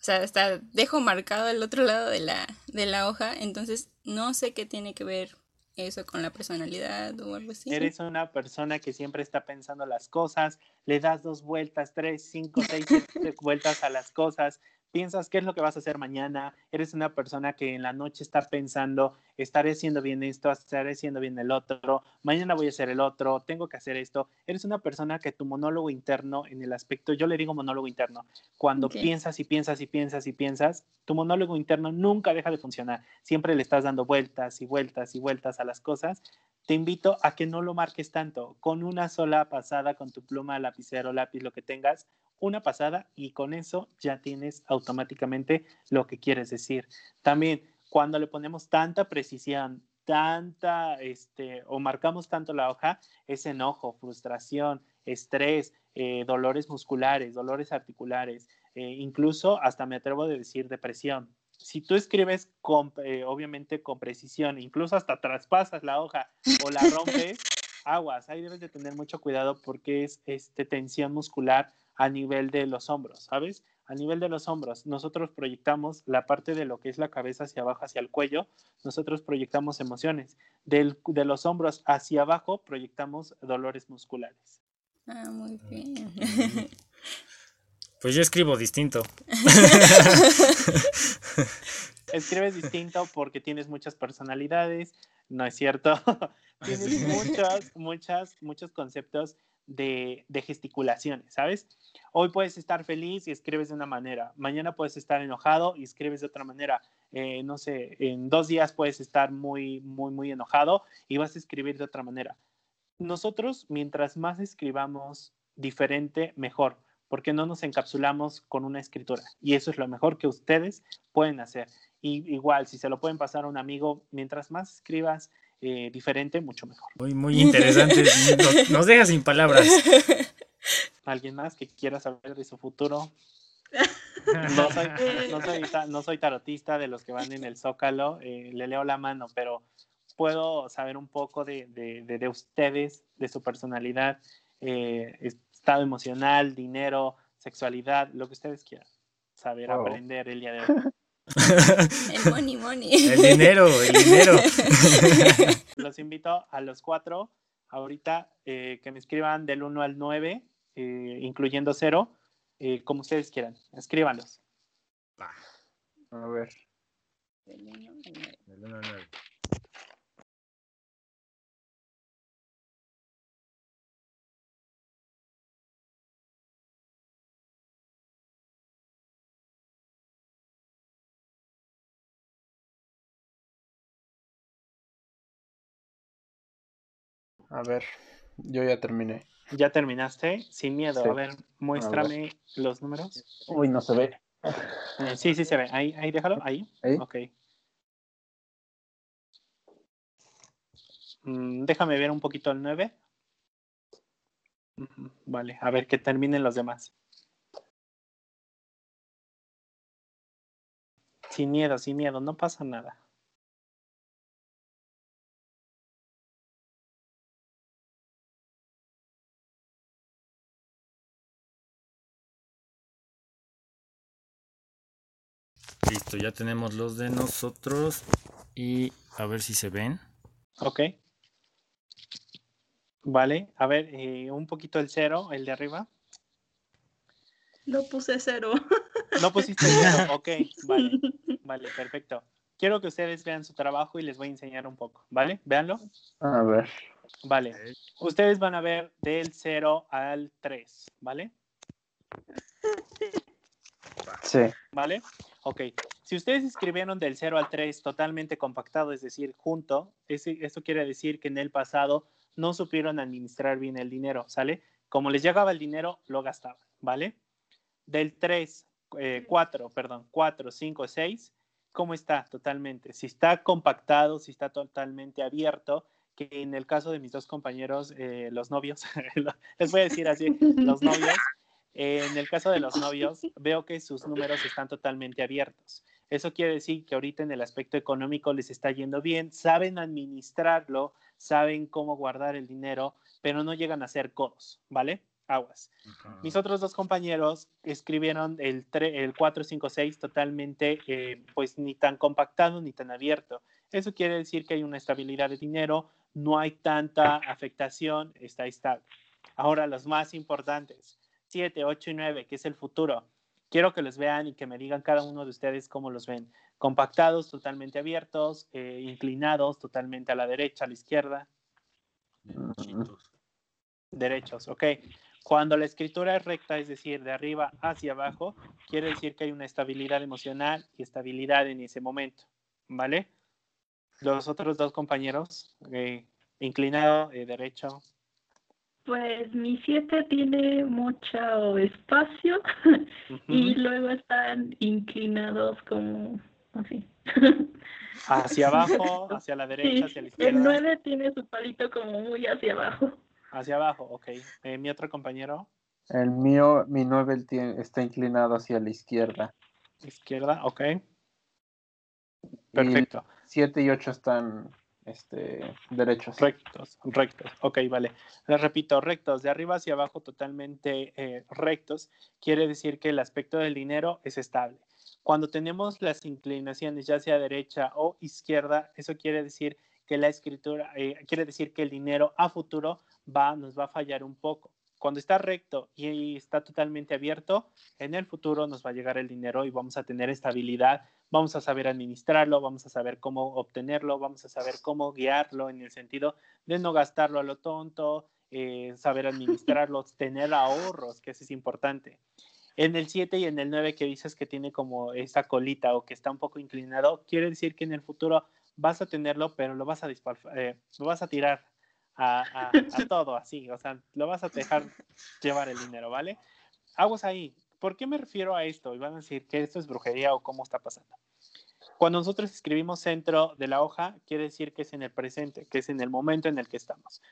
O sea, hasta dejo marcado el otro lado de la, de la hoja. Entonces, no sé qué tiene que ver eso con la personalidad o algo así. Eres una persona que siempre está pensando las cosas, le das dos vueltas, tres, cinco, seis, siete vueltas a las cosas, piensas qué es lo que vas a hacer mañana, eres una persona que en la noche está pensando, estaré haciendo bien esto, estaré haciendo bien el otro, mañana voy a hacer el otro, tengo que hacer esto. Eres una persona que tu monólogo interno en el aspecto, yo le digo monólogo interno, cuando piensas y piensas y piensas y piensas, tu monólogo interno nunca deja de funcionar, siempre le estás dando vueltas y vueltas y vueltas a las cosas. Te invito a que no lo marques tanto, con una sola pasada con tu pluma, lapicero, lápiz, lo que tengas, una pasada y con eso ya tienes automáticamente lo que quieres decir. También cuando le ponemos tanta precisión, tanta, este, o marcamos tanto la hoja, es enojo, frustración, estrés, eh, dolores musculares, dolores articulares, eh, incluso hasta me atrevo a decir depresión. Si tú escribes con, eh, obviamente con precisión, incluso hasta traspasas la hoja o la rompes, aguas, ahí debes de tener mucho cuidado porque es este, tensión muscular a nivel de los hombros, ¿sabes? A nivel de los hombros, nosotros proyectamos la parte de lo que es la cabeza hacia abajo, hacia el cuello, nosotros proyectamos emociones. Del- de los hombros hacia abajo proyectamos dolores musculares. Ah, muy bien. Pues yo escribo distinto. Escribes distinto porque tienes muchas personalidades, no es cierto. tienes muchos, muchas, muchos conceptos de, de gesticulaciones, ¿sabes? Hoy puedes estar feliz y escribes de una manera, mañana puedes estar enojado y escribes de otra manera. Eh, no sé, en dos días puedes estar muy, muy, muy enojado y vas a escribir de otra manera. Nosotros, mientras más escribamos diferente, mejor, porque no nos encapsulamos con una escritura. Y eso es lo mejor que ustedes pueden hacer. Y igual, si se lo pueden pasar a un amigo, mientras más escribas eh, diferente, mucho mejor. Muy, muy interesante. Nos, nos deja sin palabras. ¿Alguien más que quiera saber de su futuro? No soy, no soy, ta- no soy tarotista de los que van en el zócalo, eh, le leo la mano, pero puedo saber un poco de, de- de- de ustedes, de su personalidad, eh, estado emocional, dinero, sexualidad, lo que ustedes quieran saber, Wow. aprender el día de hoy. El money money. El dinero, el dinero. Los invito a los cuatro ahorita eh, que me escriban del 1 al 9, eh, incluyendo cero, eh, como ustedes quieran. Escríbanlos. A ver. Del uno al nueve. A ver. Yo ya terminé. ¿Ya terminaste? Sin miedo. Sí. A ver, muéstrame los números. Uy, no se ve. Eh, sí, sí se ve. Ahí, ahí déjalo. Ahí. Ahí. Ok. Mm, déjame ver un poquito el 9. Ujú, Vale, a ver que terminen los demás. Sin miedo, sin miedo, no pasa nada. Listo, ya tenemos los de nosotros. Y a ver si se ven. Ok. Vale, a ver, eh, un poquito el cero, el de arriba. Lo puse cero. No pusiste cero, ok, vale, vale, perfecto. Quiero que ustedes vean su trabajo y les voy a enseñar un poco, ¿vale? Véanlo. A ver. Vale. Ustedes van a ver del 0 al 3, ¿vale? Sí. ¿Vale? Ok. Si ustedes escribieron del 0 al 3 totalmente compactado, es decir, junto, ese, eso quiere decir que en el pasado no supieron administrar bien el dinero, ¿sale? Como les llegaba el dinero, lo gastaban, ¿vale? Del 3, 4, perdón, 4, 5, 6, cómo está totalmente. Si está compactado, si está totalmente abierto, que en el caso de mis dos compañeros, eh, los novios, les voy a decir así, los novios, eh, en el caso de los novios, veo que sus números están totalmente abiertos. Eso quiere decir que ahorita en el aspecto económico les está yendo bien, saben administrarlo, saben cómo guardar el dinero, pero no llegan a ser codos, ¿vale? Aguas. Mis otros dos compañeros escribieron el, el 456 totalmente, eh, pues ni tan compactado ni tan abierto. Eso quiere decir que hay una estabilidad de dinero, no hay tanta afectación, está estable. Ahora, los más importantes, 7, 8 y 9, que es el futuro. Quiero que los vean y que me digan cada uno de ustedes cómo los ven. Compactados, totalmente abiertos, eh, inclinados, totalmente a la derecha, a la izquierda. Derechitos. Derechos, ok. Cuando la escritura es recta, es decir, de arriba hacia abajo, quiere decir que hay una estabilidad emocional y estabilidad en ese momento, ¿vale? Los otros dos compañeros, eh, inclinado, eh, derecho, pues mi 7 tiene mucho espacio y luego están inclinados como así. Hacia abajo, hacia la derecha, hacia la izquierda. El 9 tiene su palito como muy hacia abajo. Hacia abajo, ok. Eh, ¿Mi otro compañero? El mío, mi 9 está inclinado hacia la izquierda. Izquierda, ok. Perfecto. 7 y 8 están este, derechos. Rectos, rectos. Ok, vale. Les repito, rectos, de arriba hacia abajo totalmente eh, rectos, quiere decir que el aspecto del dinero es estable. Cuando tenemos las inclinaciones ya sea derecha o izquierda, eso quiere decir que la escritura, eh, quiere decir que el dinero a futuro va, nos va a fallar un poco. Cuando está recto y está totalmente abierto, en el futuro nos va a llegar el dinero y vamos a tener estabilidad, vamos a saber administrarlo, vamos a saber cómo obtenerlo, vamos a saber cómo guiarlo en el sentido de no gastarlo a lo tonto, eh, saber administrarlo, tener ahorros, que eso es importante. En el 7 y en el 9 que dices que tiene como esa colita o que está un poco inclinado, quiere decir que en el futuro vas a tenerlo, pero lo vas a, eh, lo vas a tirar a, todo así, o sea, lo vas a dejar llevar el dinero, ¿vale? Aguas ahí. ¿Por qué me refiero a esto? Y van a decir que esto es brujería o cómo está pasando. Cuando nosotros escribimos centro de la hoja, quiere decir que es en el presente, que es en el momento en el que estamos.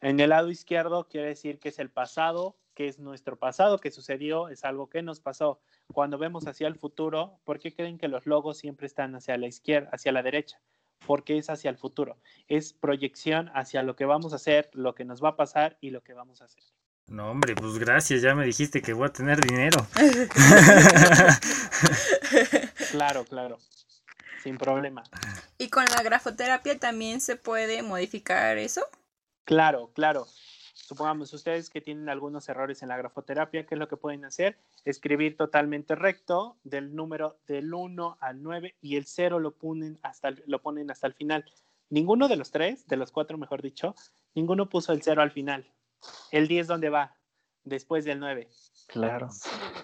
En el lado izquierdo quiere decir que es el pasado, que es nuestro pasado, que sucedió, es algo que nos pasó. Cuando vemos hacia el futuro, ¿por qué creen que los logos siempre están hacia la izquierda, hacia la derecha? Porque es hacia el futuro. Es proyección hacia lo que vamos a hacer, lo que nos va a pasar y lo que vamos a hacer. No, hombre, pues gracias, ya me dijiste que voy a tener dinero. claro, claro, sin problema. ¿Y con la grafoterapia también se puede modificar eso? Claro, claro supongamos ustedes que tienen algunos errores en la grafoterapia, ¿qué es lo que pueden hacer? Escribir totalmente recto del número del 1 al 9 y el 0 lo ponen hasta el, lo ponen hasta el final. Ninguno de los tres, de los cuatro mejor dicho, ninguno puso el 0 al final. El 10 dónde va? Después del 9. Claro.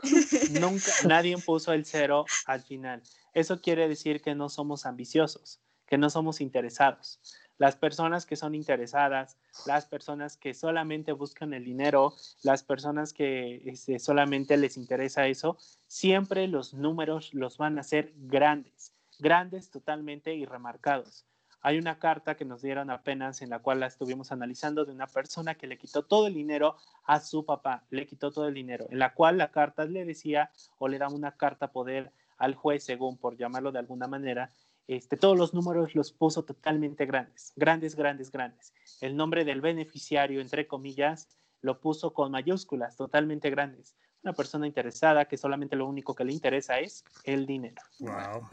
Nunca, nadie puso el 0 al final. Eso quiere decir que no somos ambiciosos, que no somos interesados. Las personas que son interesadas, las personas que solamente buscan el dinero, las personas que este, solamente les interesa eso, siempre los números los van a hacer grandes, grandes totalmente y remarcados. Hay una carta que nos dieron apenas en la cual la estuvimos analizando de una persona que le quitó todo el dinero a su papá, le quitó todo el dinero, en la cual la carta le decía o le da una carta poder al juez, según por llamarlo de alguna manera, este, todos los números los puso totalmente grandes, grandes, grandes, grandes. El nombre del beneficiario, entre comillas, lo puso con mayúsculas, totalmente grandes. Una persona interesada que solamente lo único que le interesa es el dinero. Wow.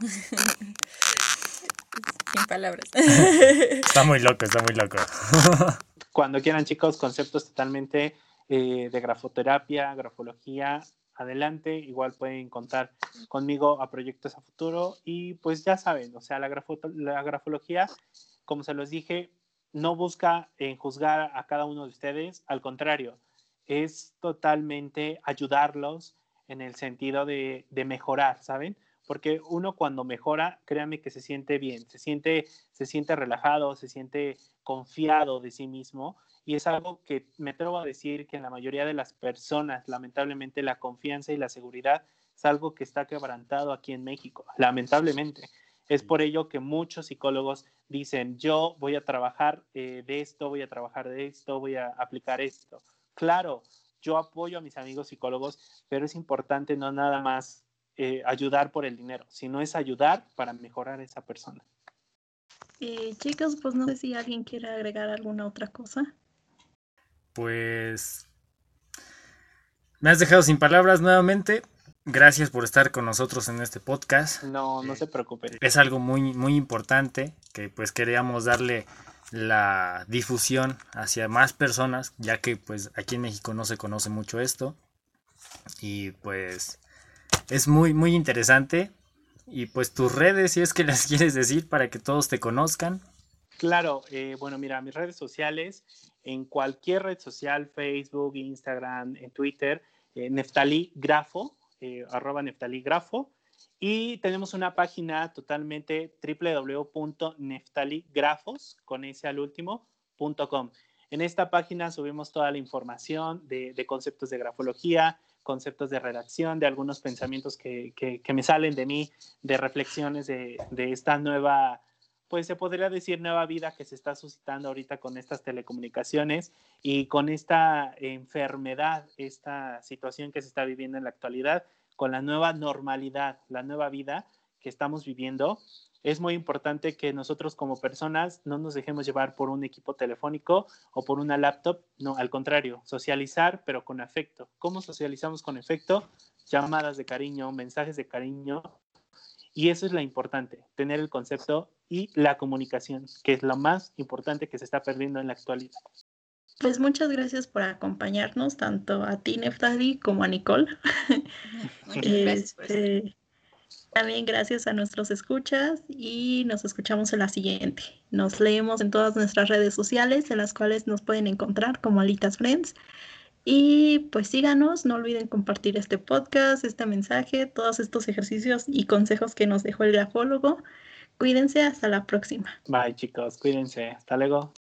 Sin palabras. Está muy loco, está muy loco. Cuando quieran, chicos, conceptos totalmente eh, de grafoterapia, grafología, adelante. Igual pueden contar conmigo a proyectos a futuro y pues ya saben, o sea, la, grafología, como se los dije, no busca en juzgar a cada uno de ustedes, al contrario, es totalmente ayudarlos en el sentido de, de mejorar, ¿saben? Porque uno cuando mejora, créanme que se siente bien, se siente, se siente relajado, se siente confiado de sí mismo y es algo que me atrevo a decir que en la mayoría de las personas, lamentablemente, la confianza y la seguridad es algo que está quebrantado aquí en México, lamentablemente. Es por ello que muchos psicólogos dicen, yo voy a trabajar eh, de esto, voy a trabajar de esto, voy a aplicar esto. Claro, yo apoyo a mis amigos psicólogos, pero es importante no nada más eh, ayudar por el dinero, sino es ayudar para mejorar a esa persona. Eh, chicos, pues no sé si alguien quiere agregar alguna otra cosa. Pues me has dejado sin palabras nuevamente. Gracias por estar con nosotros en este podcast. No, no se preocupe. Es algo muy, muy importante que pues queríamos darle la difusión hacia más personas, ya que pues aquí en México no se conoce mucho esto. Y pues es muy, muy interesante. Y pues tus redes, si es que las quieres decir para que todos te conozcan. Claro, eh, bueno, mira, mis redes sociales, en cualquier red social, Facebook, Instagram, en Twitter, eh, Neftalí Grafo, eh, arroba neftaligrafo. Y tenemos una página totalmente www.neftaligrafos, con ese al último, .com. En esta página subimos toda la información de, conceptos de grafología, conceptos de redacción, de algunos pensamientos que, me salen de mí, de reflexiones de, de, esta nueva, pues se podría decir nueva vida que se está suscitando ahorita con estas telecomunicaciones y con esta enfermedad, esta situación que se está viviendo en la actualidad, con la nueva normalidad, la nueva vida que estamos viviendo, es muy importante que nosotros como personas no nos dejemos llevar por un equipo telefónico o por una laptop, no, al contrario, socializar pero con afecto. ¿Cómo socializamos con afecto? Llamadas de cariño, mensajes de cariño. Y eso es lo importante, tener el concepto y la comunicación, que es lo más importante que se está perdiendo en la actualidad. Pues muchas gracias por acompañarnos, tanto a ti, Neftali, como a Nicole. Muchas gracias. Este, también gracias a nuestros escuchas y nos escuchamos en la siguiente. Nos leemos en todas nuestras redes sociales, en las cuales nos pueden encontrar como Alitas Friends. Y pues síganos, no olviden compartir este podcast, este mensaje, todos estos ejercicios y consejos que nos dejó el grafólogo. Cuídense, hasta la próxima. Bye chicos, cuídense, hasta luego.